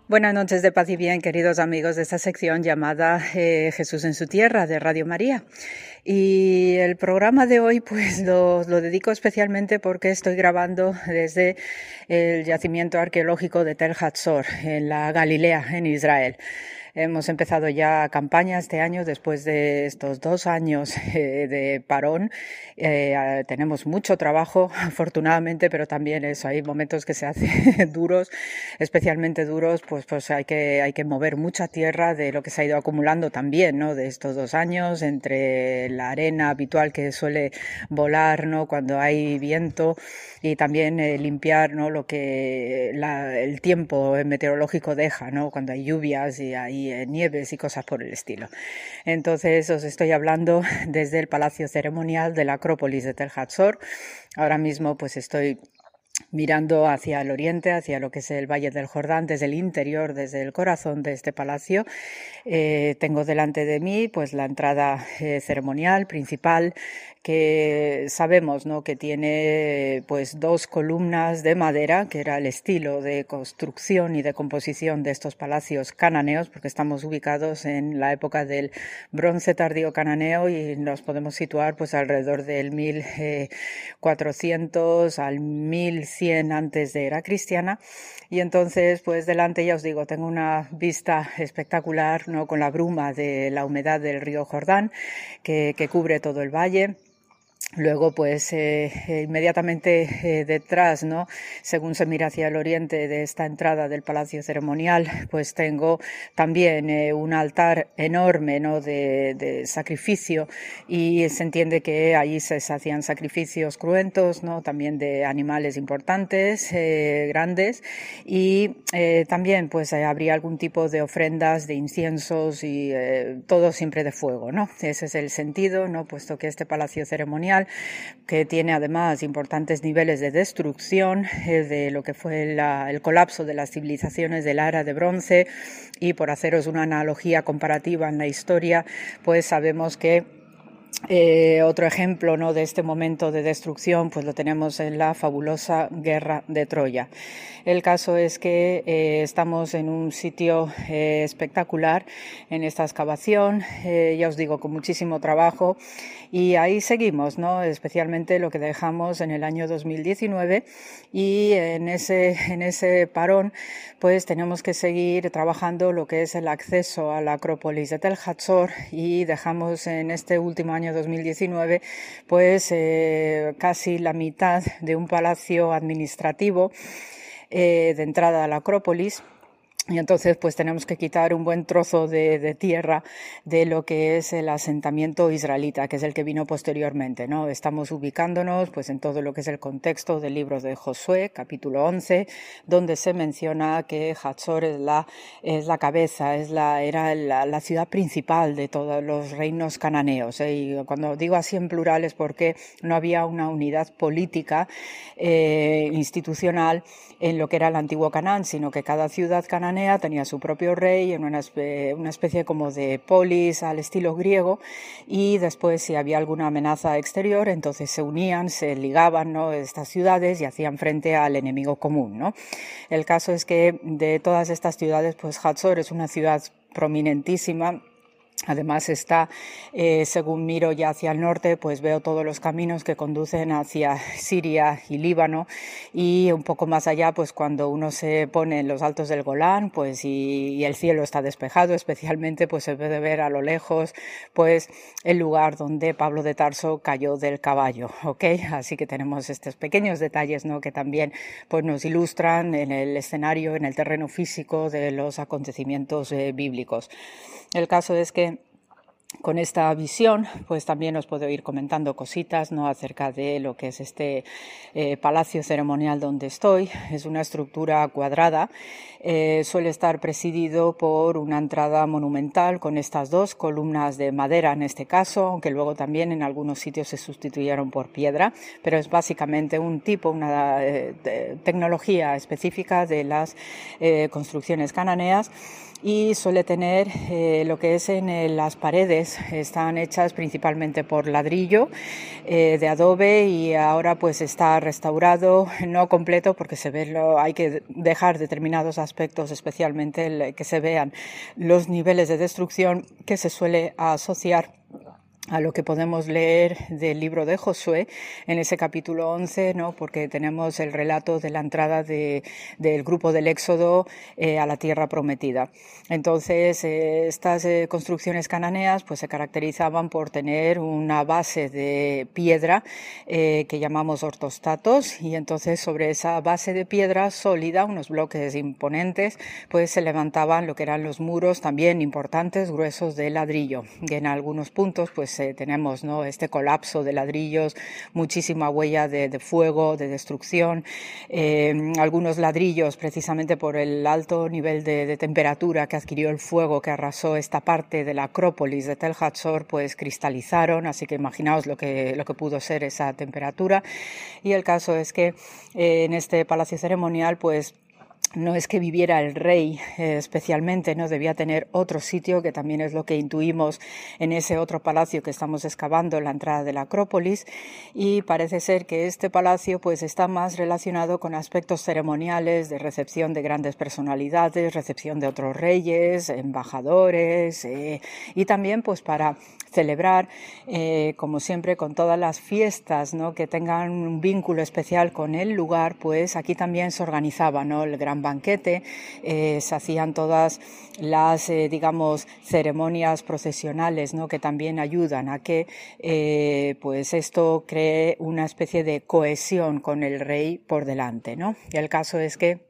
Buenas noches de paz y bien, queridos amigos de esta sección llamada eh, Jesús en su tierra de Radio María. Y el programa de hoy pues lo, lo, dedico especialmente porque estoy grabando desde el yacimiento arqueológico de Tel Hatzor, en la Galilea, en Israel. Hemos empezado ya campaña este año después de estos dos años [laughs] eh, de parón. Eh, tenemos mucho trabajo, [laughs] afortunadamente, pero también hay momentos que se hacen [laughs] duros, especialmente duros, pues, pues hay, que, hay que mover mucha tierra de lo que se ha ido acumulando también, ¿no? De estos dos años, entre la arena habitual que suele volar, ¿no? Cuando hay viento y también eh, limpiar, ¿no? Lo que la, el tiempo meteorológico deja, ¿no? Cuando hay lluvias y hay nieves y cosas por el estilo. Entonces os estoy hablando [laughs] desde el Palacio Ceremonial de la Acrópolis de Tel Hatzor. Ahora mismo pues estoy mirando hacia el oriente, hacia lo que es el Valle del Jordán, desde el interior, desde el corazón de este palacio. Eh, tengo delante de mí pues la entrada eh, ceremonial principal que sabemos ¿no? que tiene pues dos columnas de madera, que era el estilo de construcción y de composición de estos palacios cananeos, porque estamos ubicados en la época del bronce tardío cananeo y nos podemos situar pues alrededor del 1400 al 1100 antes de era cristiana. Y entonces, pues delante, ya os digo, tengo una vista espectacular, ¿no? Con la bruma de la humedad del río Jordán, que, que cubre todo el valle Luego, pues eh, inmediatamente eh, detrás, ¿no? Según se mira hacia el oriente de esta entrada del palacio ceremonial, pues tengo también eh, un altar enorme, ¿no? De, de, sacrificio y se entiende que allí se hacían sacrificios cruentos, ¿no? También de animales importantes, grandes y también, pues habría algún tipo de ofrendas, de inciensos y todo siempre de fuego, ¿no? Ese es el sentido, ¿no? Puesto que este palacio ceremonial que tiene además importantes niveles de destrucción eh, de lo que fue el colapso de las civilizaciones de la era de bronce y por haceros una analogía comparativa en la historia, pues sabemos que eh, otro ejemplo ¿no? de este momento de destrucción pues lo tenemos en la fabulosa guerra de Troya. El caso es que eh, estamos en un sitio espectacular en esta excavación, ya os digo, con muchísimo trabajo y ahí seguimos, ¿no? especialmente lo que dejamos en el año 2019 y en ese, en ese parón pues tenemos que seguir trabajando lo que es el acceso a la Acrópolis de Tel Hatzor y dejamos en este último año 2019 pues casi la mitad de un palacio administrativo eh, de entrada a la Acrópolis y entonces pues tenemos que quitar un buen trozo de, tierra de lo que es el asentamiento israelita, que es el que vino posteriormente, ¿no? Estamos ubicándonos pues en todo lo que es el contexto del libro de Josué, capítulo 11, donde se menciona que Hatzor es la, es la cabeza, es la, era la, ciudad principal de todos los reinos cananeos. ¿eh? Y cuando digo así en plural es porque no había una unidad política, eh, institucional, en lo que era el antiguo Canaán, sino que cada ciudad cananea tenía su propio rey en una, especie como de polis al estilo griego y después si había alguna amenaza exterior, entonces se unían, se ligaban ¿no? estas ciudades y hacían frente al enemigo común. ¿no? El caso es que de todas estas ciudades, pues Hatzor es una ciudad prominentísima Además está, eh, según miro ya hacia el norte, pues veo todos los caminos que conducen hacia Siria y Líbano y un poco más allá, pues cuando uno se pone en los altos del Golán, pues y, el cielo está despejado, especialmente pues se puede ver a lo lejos, pues el lugar donde Pablo de Tarso cayó del caballo, ¿ok? Así que tenemos estos pequeños detalles, ¿no? Que también pues nos ilustran en el escenario, en el terreno físico de los acontecimientos eh, bíblicos. El caso es que con esta visión, pues también os puedo ir comentando cositas ¿no? acerca de lo que es este eh, palacio ceremonial donde estoy. Es una estructura cuadrada, eh, suele estar presidido por una entrada monumental con estas dos columnas de madera en este caso, aunque luego también en algunos sitios se sustituyeron por piedra, pero es básicamente un tipo, una eh, tecnología específica de las construcciones cananeas y suele tener eh, lo que es en las paredes, están hechas principalmente por ladrillo eh, de adobe y ahora pues está restaurado, no completo porque se ve, lo, hay que dejar determinados aspectos, especialmente que se vean los niveles de destrucción que se suele asociar a lo que podemos leer del libro de Josué en ese capítulo 11, ¿no? porque tenemos el relato de la entrada de, del grupo del Éxodo eh, a la tierra prometida. Entonces, eh, estas eh, construcciones cananeas pues, se caracterizaban por tener una base de piedra que llamamos ortostatos y entonces sobre esa base de piedra sólida, unos bloques imponentes, pues se levantaban lo que eran los muros también importantes, gruesos de ladrillo. Y en algunos puntos pues eh, tenemos ¿no? este colapso de ladrillos, muchísima huella de, fuego, de destrucción, eh, algunos ladrillos precisamente por el alto nivel de, temperatura que adquirió el fuego que arrasó esta parte de la Acrópolis de Tel Hatzor, pues cristalizaron, así que imaginaos lo que, lo que pudo ser esa temperatura. Y el caso es que eh, en este palacio ceremonial, pues no es que viviera el rey eh, especialmente, no debía tener otro sitio, que también es lo que intuimos en ese otro palacio que estamos excavando en la entrada de la Acrópolis, y parece ser que este palacio pues está más relacionado con aspectos ceremoniales de recepción de grandes personalidades, recepción de otros reyes, embajadores, eh, y también pues para celebrar, eh, como siempre, con todas las fiestas ¿no? que tengan un vínculo especial con el lugar, pues aquí también se organizaba ¿no? el gran banquete, eh, se hacían todas las, eh, digamos, ceremonias procesionales, ¿no? Que también ayudan a que, eh, pues esto cree una especie de cohesión con el rey por delante, ¿no? Y el caso es que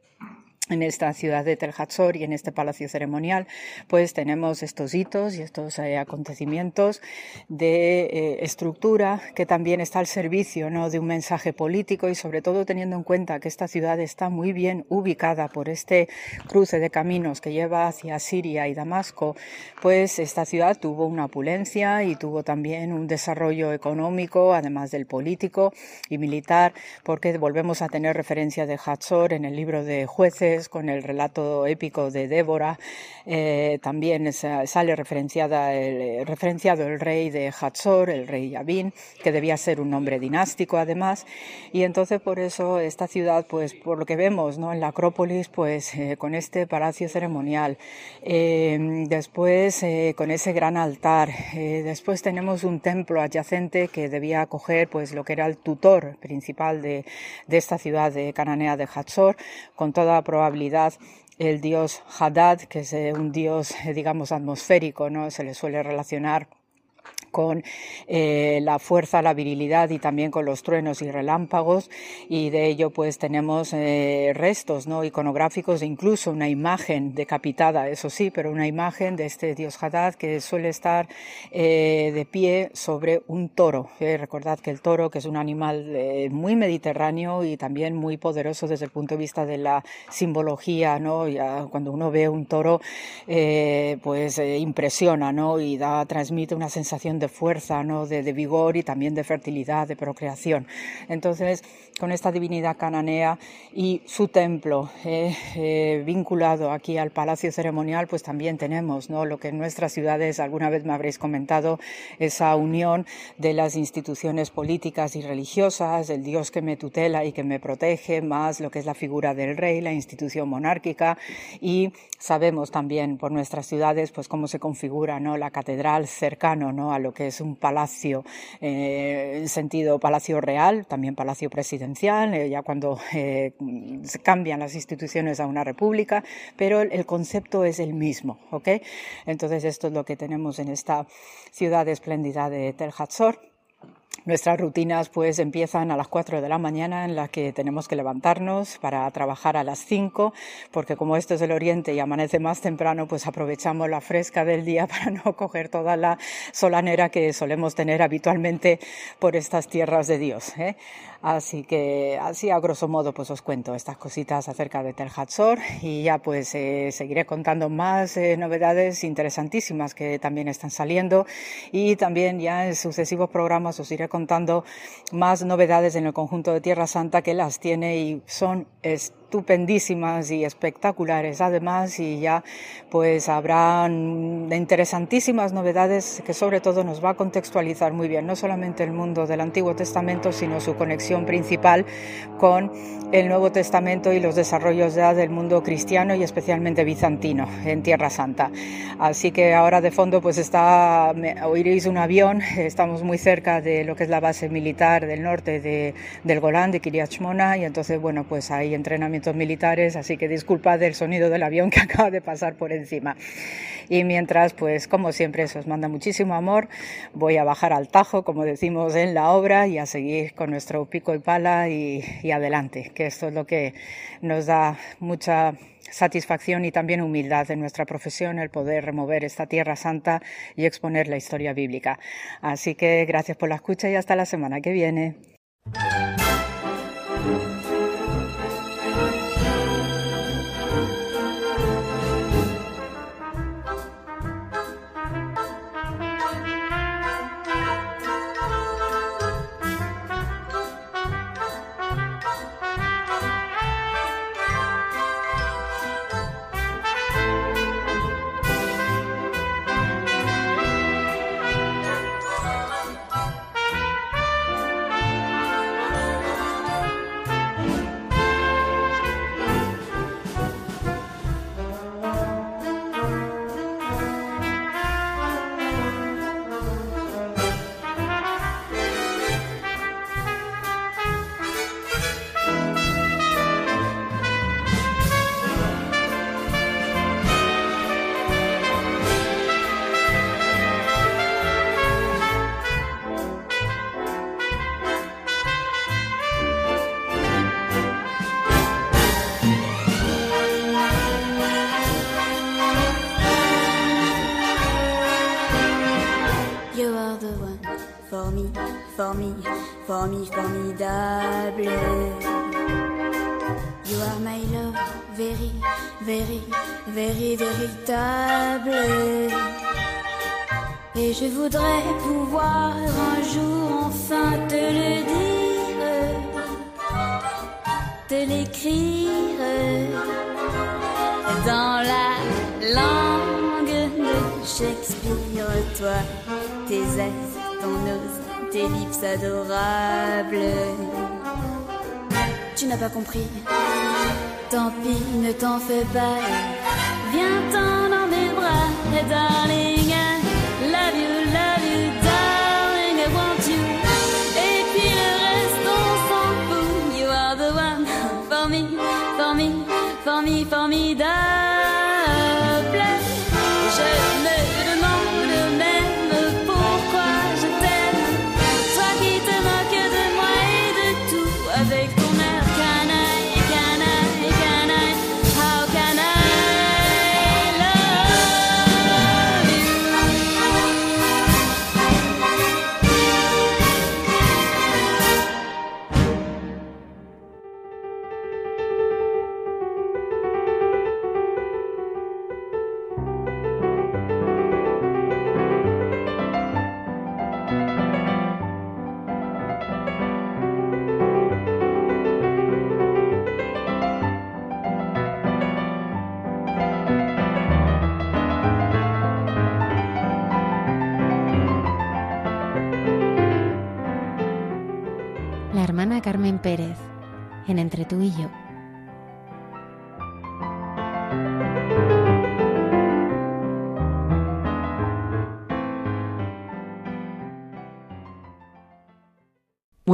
en esta ciudad de Tel Hatzor y en este palacio ceremonial, pues tenemos estos hitos y estos eh, acontecimientos de eh, estructura que también está al servicio ¿no? de un mensaje político y sobre todo teniendo en cuenta que esta ciudad está muy bien ubicada por este cruce de caminos que lleva hacia Siria y Damasco, pues esta ciudad tuvo una opulencia y tuvo también un desarrollo económico, además del político y militar, porque volvemos a tener referencia de Hatzor en el libro de jueces con el relato épico de Débora. Eh, también sale referenciada el, referenciado el rey de Hatzor, el rey Yavin, que debía ser un nombre dinástico además. Y entonces por eso esta ciudad, pues por lo que vemos ¿no? en la Acrópolis, pues eh, con este palacio ceremonial, eh, después con ese gran altar, después tenemos un templo adyacente que debía acoger pues lo que era el tutor principal de, de esta ciudad de cananea de Hatzor, con toda probabilidad el dios Hadad, que es eh, un dios, eh, digamos, atmosférico, ¿no? Se le suele relacionar con eh, la fuerza, la virilidad y también con los truenos y relámpagos y de ello pues tenemos eh, restos no iconográficos e incluso una imagen decapitada, eso sí, pero una imagen de este dios Hadad que suele estar eh, de pie sobre un toro. recordad que el toro, que es un animal muy mediterráneo y también muy poderoso desde el punto de vista de la simbología. Ya cuando uno ve un toro, pues impresiona. Y da, transmite una sensación de fuerza, ¿no? de, vigor y también de fertilidad, de procreación. Entonces, con esta divinidad cananea y su templo eh, eh, vinculado aquí al palacio ceremonial, pues también tenemos ¿no? lo que en nuestras ciudades, alguna vez me habréis comentado, esa unión de las instituciones políticas y religiosas, el Dios que me tutela y que me protege, más lo que es la figura del rey, la institución monárquica y sabemos también por nuestras ciudades pues cómo se configura ¿no? la catedral cercano ¿no? a lo que es un palacio eh, en sentido palacio real, también palacio presidencial, eh, ya cuando eh, se cambian las instituciones a una república, pero el, concepto es el mismo, ¿ok? Entonces esto es lo que tenemos en esta ciudad espléndida de Tel Hatzor. Nuestras rutinas pues empiezan a las 4 de la mañana en las que tenemos que levantarnos para trabajar a las 5 porque como esto es el oriente y amanece más temprano pues aprovechamos la fresca del día [laughs] para no coger toda la solanera que solemos tener habitualmente por estas tierras de Dios. ¿eh? Así que así a grosso modo pues os cuento estas cositas acerca de Tel Hatzor y ya pues eh, seguiré contando más eh, novedades interesantísimas que también están saliendo y también ya en sucesivos programas os contando más novedades en el conjunto de Tierra Santa que las tiene y son estupendísimas y espectaculares además y ya pues habrán interesantísimas novedades que sobre todo nos va a contextualizar muy bien no solamente el mundo del Antiguo Testamento sino su conexión principal con el Nuevo Testamento y los desarrollos ya del mundo cristiano y especialmente bizantino en Tierra Santa. Así que ahora de fondo pues está, oiréis un avión, estamos muy cerca de lo que es la base militar del norte de, del Golán, de Kiryat Shmona, y entonces bueno pues hay militares, así que disculpad el sonido del avión que [laughs] acaba de pasar por encima. Y mientras pues como siempre se os manda muchísimo amor, voy a bajar al tajo, como decimos en la obra, y a seguir con nuestro pico y pala y, y adelante que esto es lo que nos da mucha satisfacción y también humildad en nuestra profesión el poder remover esta tierra santa y exponer la historia bíblica. Así que gracias por la escucha y hasta la semana que viene. Formi, formidable. You are my love, very, very, very véritable. Et je voudrais pouvoir un jour enfin te le dire, te l'écrire dans la langue de Shakespeare, toi, tes ailes, ton nose, tes lips adorables. Tu n'as pas compris, tant pis, ne t'en fais pas. Viens-t'en dans mes bras, darling.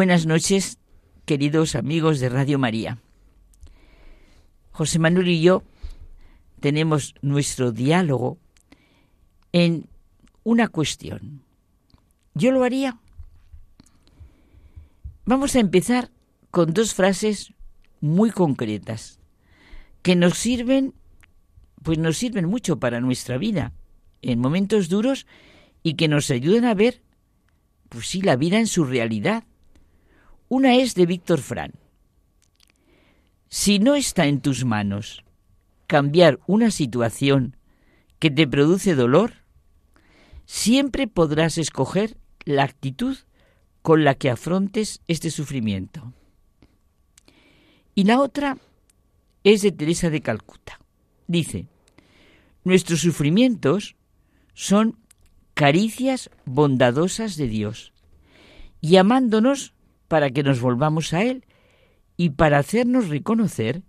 Buenas noches, queridos amigos de Radio María. José Manuel y yo tenemos nuestro diálogo en una cuestión. ¿Yo lo haría? Vamos a empezar con dos frases muy concretas que nos sirven, pues nos sirven mucho para nuestra vida en momentos duros y que nos ayudan a ver, pues sí, la vida en su realidad. Una es de Víctor Fran. Si no está en tus manos cambiar una situación que te produce dolor, siempre podrás escoger la actitud con la que afrontes este sufrimiento. Y la otra es de Teresa de Calcuta. Dice, nuestros sufrimientos son caricias bondadosas de Dios, llamándonos para que nos volvamos a Él y para hacernos reconocer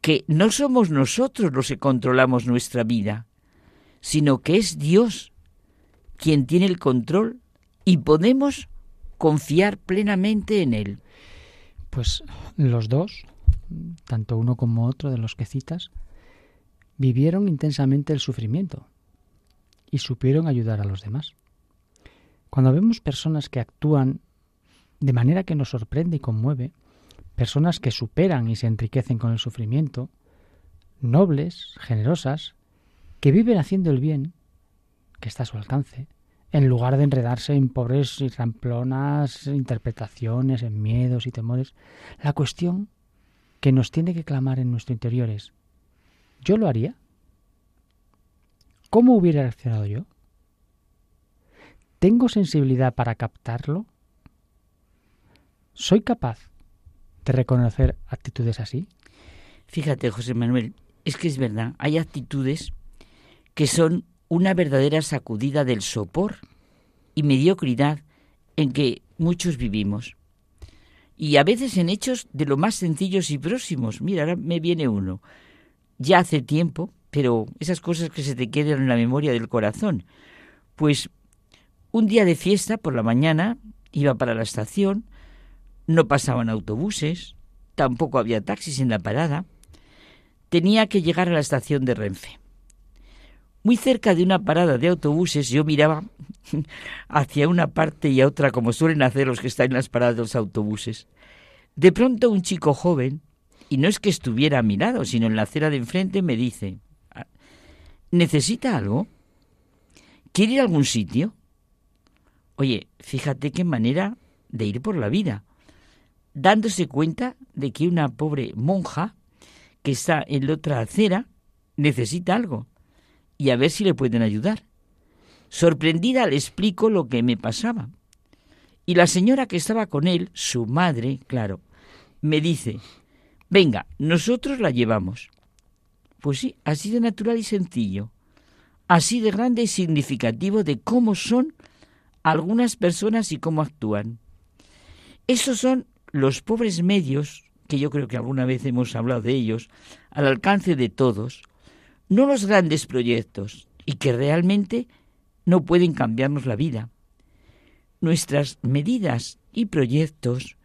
que no somos nosotros los que controlamos nuestra vida, sino que es Dios quien tiene el control y podemos confiar plenamente en Él. Pues los dos, tanto uno como otro de los que citas, vivieron intensamente el sufrimiento y supieron ayudar a los demás. Cuando vemos personas que actúan de manera que nos sorprende y conmueve, personas que superan y se enriquecen con el sufrimiento, nobles, generosas, que viven haciendo el bien, que está a su alcance, en lugar de enredarse en pobres y ramplonas interpretaciones, en miedos y temores, la cuestión que nos tiene que clamar en nuestro interior es, ¿yo lo haría? ¿Cómo hubiera reaccionado yo? ¿Tengo sensibilidad para captarlo? ¿Soy capaz de reconocer actitudes así? Fíjate, José Manuel, es que es verdad, hay actitudes que son una verdadera sacudida del sopor y mediocridad en que muchos vivimos. Y a veces en hechos de lo más sencillos y próximos. Mira, ahora me viene uno. Ya hace tiempo, pero esas cosas que se te quedan en la memoria del corazón. Pues un día de fiesta por la mañana iba para la estación, no pasaban autobuses, tampoco había taxis en la parada. Tenía que llegar a la estación de Renfe. Muy cerca de una parada de autobuses yo miraba [laughs] hacia una parte y a otra como suelen hacer los que están en las paradas de los autobuses. De pronto un chico joven, y no es que estuviera a mi lado, sino en la acera de enfrente, me dice, ¿necesita algo? ¿Quiere ir a algún sitio? Oye, fíjate qué manera de ir por la vida, dándose cuenta de que una pobre monja que está en la otra acera necesita algo y a ver si le pueden ayudar. Sorprendida le explico lo que me pasaba. Y la señora que estaba con él, su madre, claro, me dice, venga, nosotros la llevamos. Pues sí, así de natural y sencillo, así de grande y significativo de cómo son algunas personas y cómo actúan. Esos son los pobres medios, que yo creo que alguna vez hemos hablado de ellos, al alcance de todos, no los grandes proyectos, y que realmente no pueden cambiarnos la vida. Nuestras medidas y proyectos,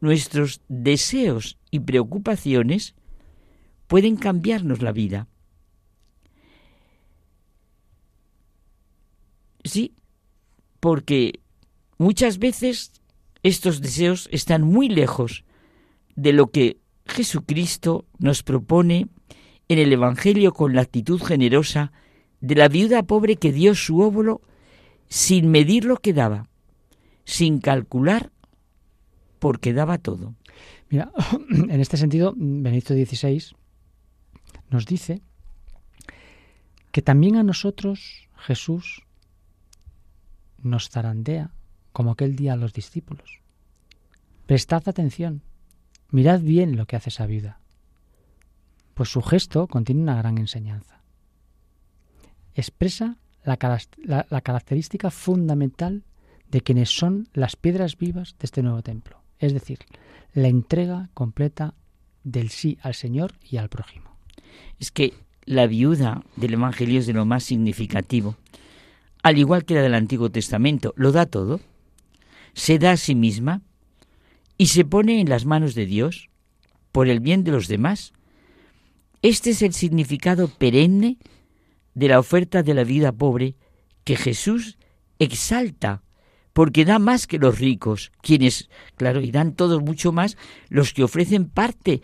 nuestros deseos y preocupaciones pueden cambiarnos la vida. Sí, porque muchas veces estos deseos están muy lejos de lo que Jesucristo nos propone en el Evangelio con la actitud generosa de la viuda pobre que dio su óvulo sin medir lo que daba, sin calcular porque daba todo. Mira, [clears throat] en este sentido, Benedicto XVI nos dice que también a nosotros Jesús nos zarandea como aquel día a los discípulos. Prestad atención, mirad bien lo que hace esa viuda, pues su gesto contiene una gran enseñanza. Expresa la, la, característica fundamental de quienes son las piedras vivas de este nuevo templo, es decir, la entrega completa del sí al Señor y al prójimo. Es que la viuda del Evangelio es de lo más significativo. Al igual que la del Antiguo Testamento, lo da todo se da a sí misma y se pone en las manos de Dios por el bien de los demás. Este es el significado perenne de la oferta de la vida pobre que Jesús exalta, porque da más que los ricos, quienes, claro, y dan todos mucho más los que ofrecen parte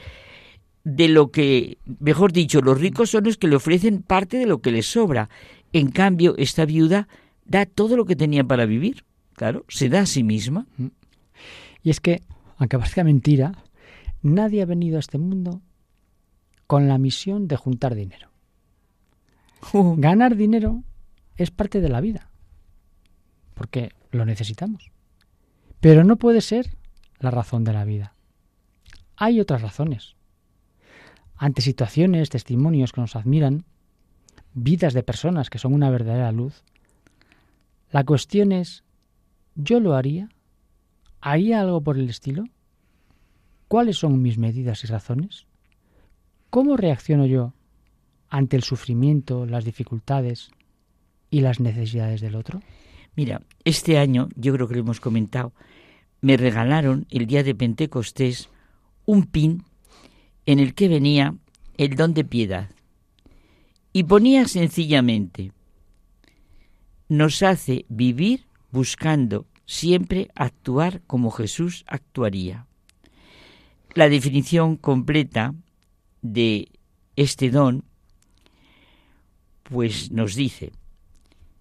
de lo que, mejor dicho, los ricos son los que le ofrecen parte de lo que les sobra. En cambio, esta viuda da todo lo que tenía para vivir. Claro, se da a sí misma. Y es que, aunque parezca mentira, nadie ha venido a este mundo con la misión de juntar dinero. [laughs] Ganar dinero es parte de la vida, porque lo necesitamos. Pero no puede ser la razón de la vida. Hay otras razones. Ante situaciones, testimonios que nos admiran, vidas de personas que son una verdadera luz, la cuestión es ¿Yo lo haría? ¿Haría algo por el estilo? ¿Cuáles son mis medidas y razones? ¿Cómo reacciono yo ante el sufrimiento, las dificultades y las necesidades del otro? Mira, este año, yo creo que lo hemos comentado, me regalaron el día de Pentecostés un pin en el que venía el don de piedad. Y ponía sencillamente, nos hace vivir buscando siempre actuar como Jesús actuaría. La definición completa de este don pues nos dice,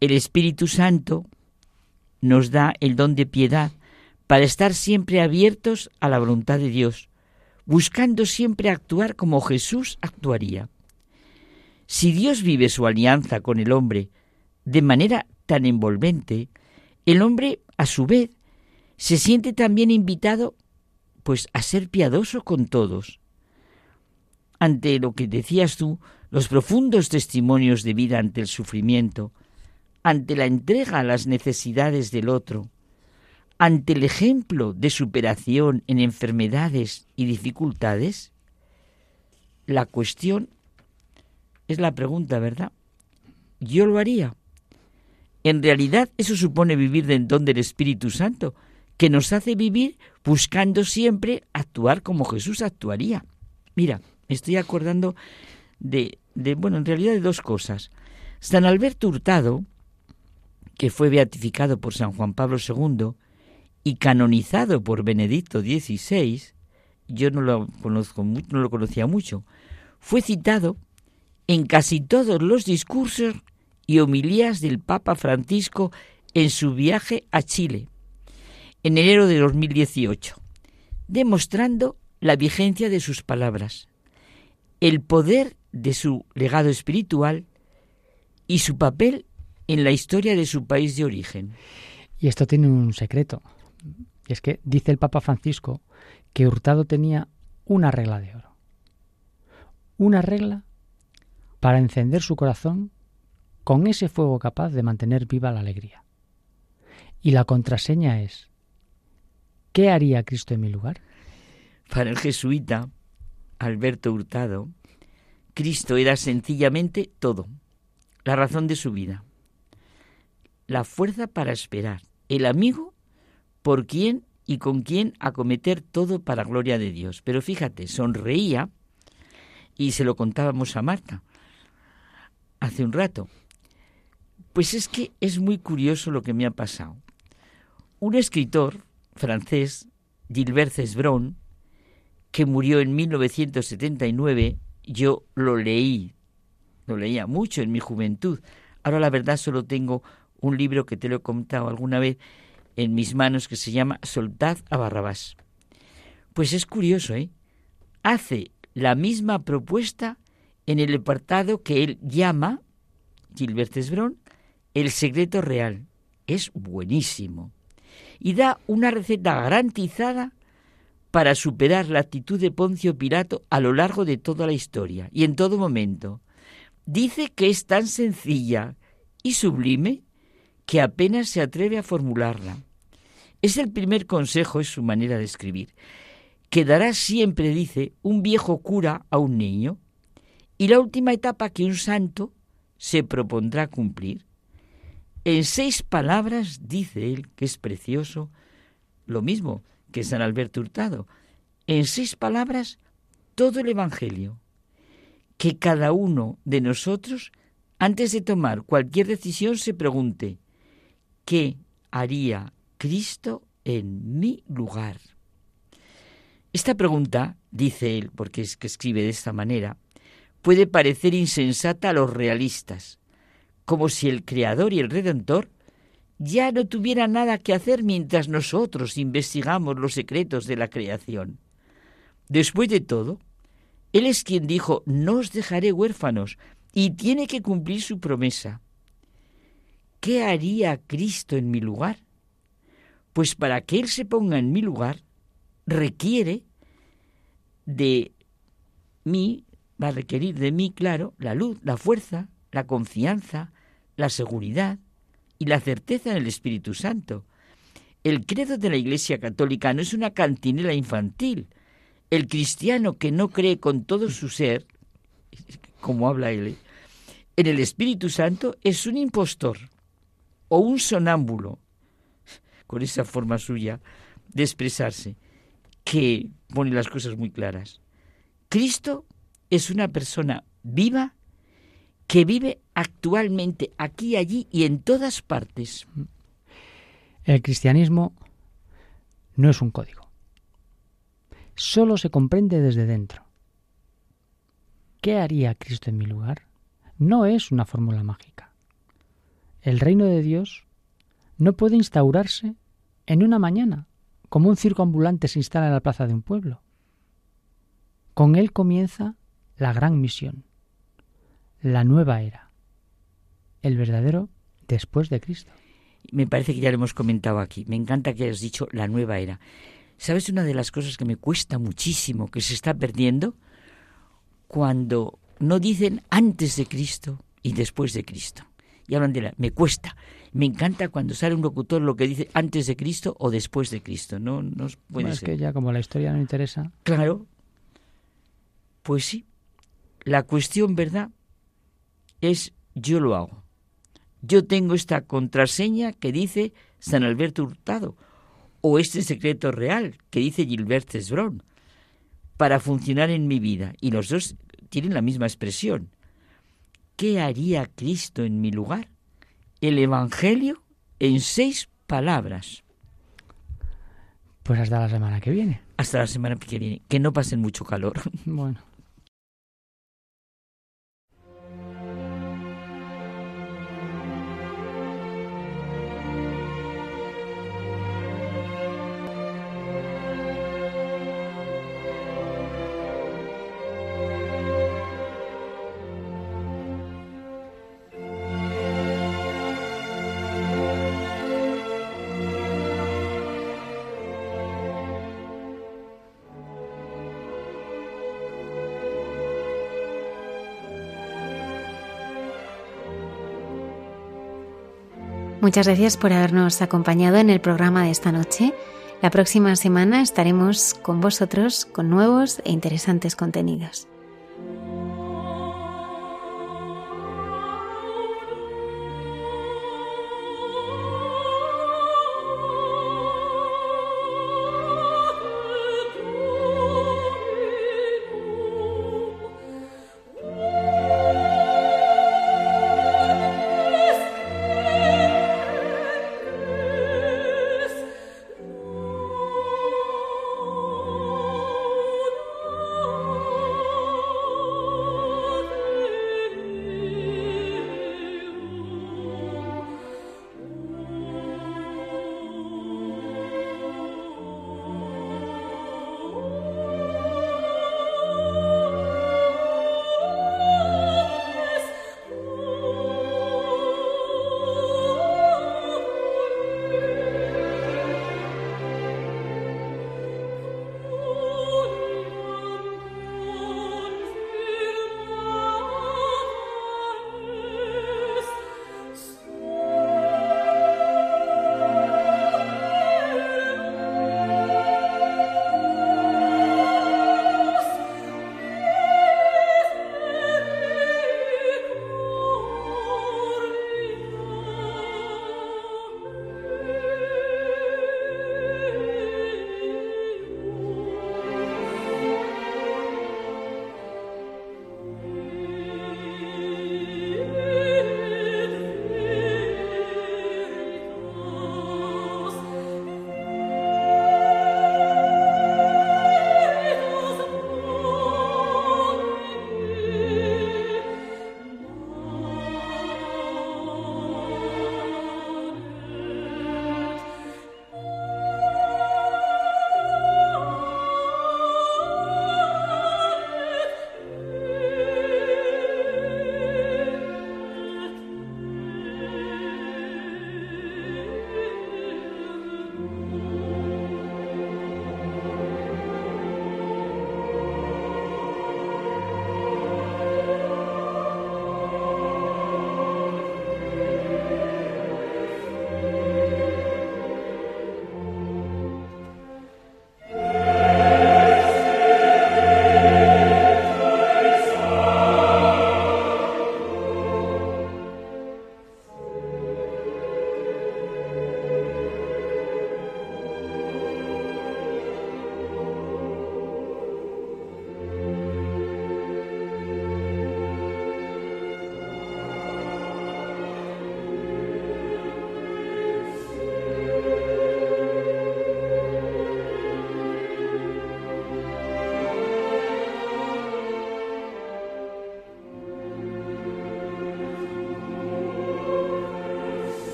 el Espíritu Santo nos da el don de piedad para estar siempre abiertos a la voluntad de Dios, buscando siempre actuar como Jesús actuaría. Si Dios vive su alianza con el hombre de manera tan envolvente, el hombre, a su vez, se siente también invitado pues a ser piadoso con todos. Ante lo que decías tú, los profundos testimonios de vida ante el sufrimiento, ante la entrega a las necesidades del otro, ante el ejemplo de superación en enfermedades y dificultades, la cuestión es la pregunta, ¿verdad? ¿Yo lo haría? En realidad eso supone vivir del don del Espíritu Santo, que nos hace vivir buscando siempre actuar como Jesús actuaría. Mira, estoy acordando de, de, bueno, en realidad de dos cosas. San Alberto Hurtado, que fue beatificado por San Juan Pablo II y canonizado por Benedicto XVI, yo no lo, conozco, no lo conocía mucho, fue citado en casi todos los discursos y homilías del Papa Francisco en su viaje a Chile. en enero de 2018, demostrando la vigencia de sus palabras, el poder de su legado espiritual y su papel en la historia de su país de origen. Y esto tiene un secreto. Y es que dice el Papa Francisco que Hurtado tenía una regla de oro. Una regla para encender su corazón con ese fuego capaz de mantener viva la alegría. Y la contraseña es, ¿qué haría Cristo en mi lugar? Para el jesuita Alberto Hurtado, Cristo era sencillamente todo, la razón de su vida, la fuerza para esperar, el amigo por quien y con quien acometer todo para gloria de Dios. Pero fíjate, sonreía y se lo contábamos a Marta hace un rato. Pues es que es muy curioso lo que me ha pasado. Un escritor francés, Gilbert Cesbron, que murió en 1979, yo lo leí, lo leía mucho en mi juventud. Ahora la verdad solo tengo un libro que te lo he contado alguna vez en mis manos que se llama Soltad a Barrabás. Pues es curioso, ¿eh? Hace la misma propuesta en el apartado que él llama, Gilbert Esbrón, el secreto real. Es buenísimo. Y da una receta garantizada para superar la actitud de Poncio Pilato a lo largo de toda la historia y en todo momento. Dice que es tan sencilla y sublime que apenas se atreve a formularla. Es el primer consejo, es su manera de escribir. Quedará siempre, dice, un viejo cura a un niño, y la última etapa que un santo se propondrá cumplir. En seis palabras dice él, que es precioso, lo mismo que San Alberto Hurtado, en seis palabras todo el Evangelio, que cada uno de nosotros, antes de tomar cualquier decisión, se pregunte, ¿qué haría Cristo en mi lugar? Esta pregunta, dice él, porque es que escribe de esta manera, puede parecer insensata a los realistas, como si el Creador y el Redentor ya no tuvieran nada que hacer mientras nosotros investigamos los secretos de la creación. Después de todo, Él es quien dijo, no os dejaré huérfanos, y tiene que cumplir su promesa. ¿Qué haría Cristo en mi lugar? Pues para que Él se ponga en mi lugar, requiere de mí, va a requerir de mí, claro, la luz, la fuerza, la confianza, la seguridad y la certeza en el Espíritu Santo. El credo de la Iglesia Católica no es una cantinela infantil. El cristiano que no cree con todo su ser, como habla él, en el Espíritu Santo es un impostor o un sonámbulo, con esa forma suya de expresarse, que pone las cosas muy claras. Cristo es una persona viva que vive actualmente aquí, allí y en todas partes. El cristianismo no es un código. Solo se comprende desde dentro. ¿Qué haría Cristo en mi lugar? No es una fórmula mágica. El reino de Dios no puede instaurarse en una mañana, como un circo ambulante se instala en la plaza de un pueblo. Con él comienza la gran misión, la nueva era, el verdadero después de Cristo. Me parece que ya lo hemos comentado aquí. Me encanta que hayas dicho la nueva era. ¿Sabes una de las cosas que me cuesta muchísimo, que se está perdiendo? Cuando no dicen antes de Cristo y después de Cristo. Y hablan de la... Me cuesta. Me encanta cuando sale un locutor lo que dice antes de Cristo o después de Cristo. No, no puede Es que ya como la historia no interesa. Claro. Pues sí. La cuestión, ¿verdad? Es yo lo hago. Yo tengo esta contraseña que dice San Alberto Hurtado o este secreto real que dice Gilbert Cesbron para funcionar en mi vida. Y los dos tienen la misma expresión. ¿Qué haría Cristo en mi lugar? El Evangelio en seis palabras. Pues hasta la semana que viene. Hasta la semana que viene. Que no pasen mucho calor. Bueno. Muchas gracias por habernos acompañado en el programa de esta noche. La próxima semana estaremos con vosotros con nuevos e interesantes contenidos.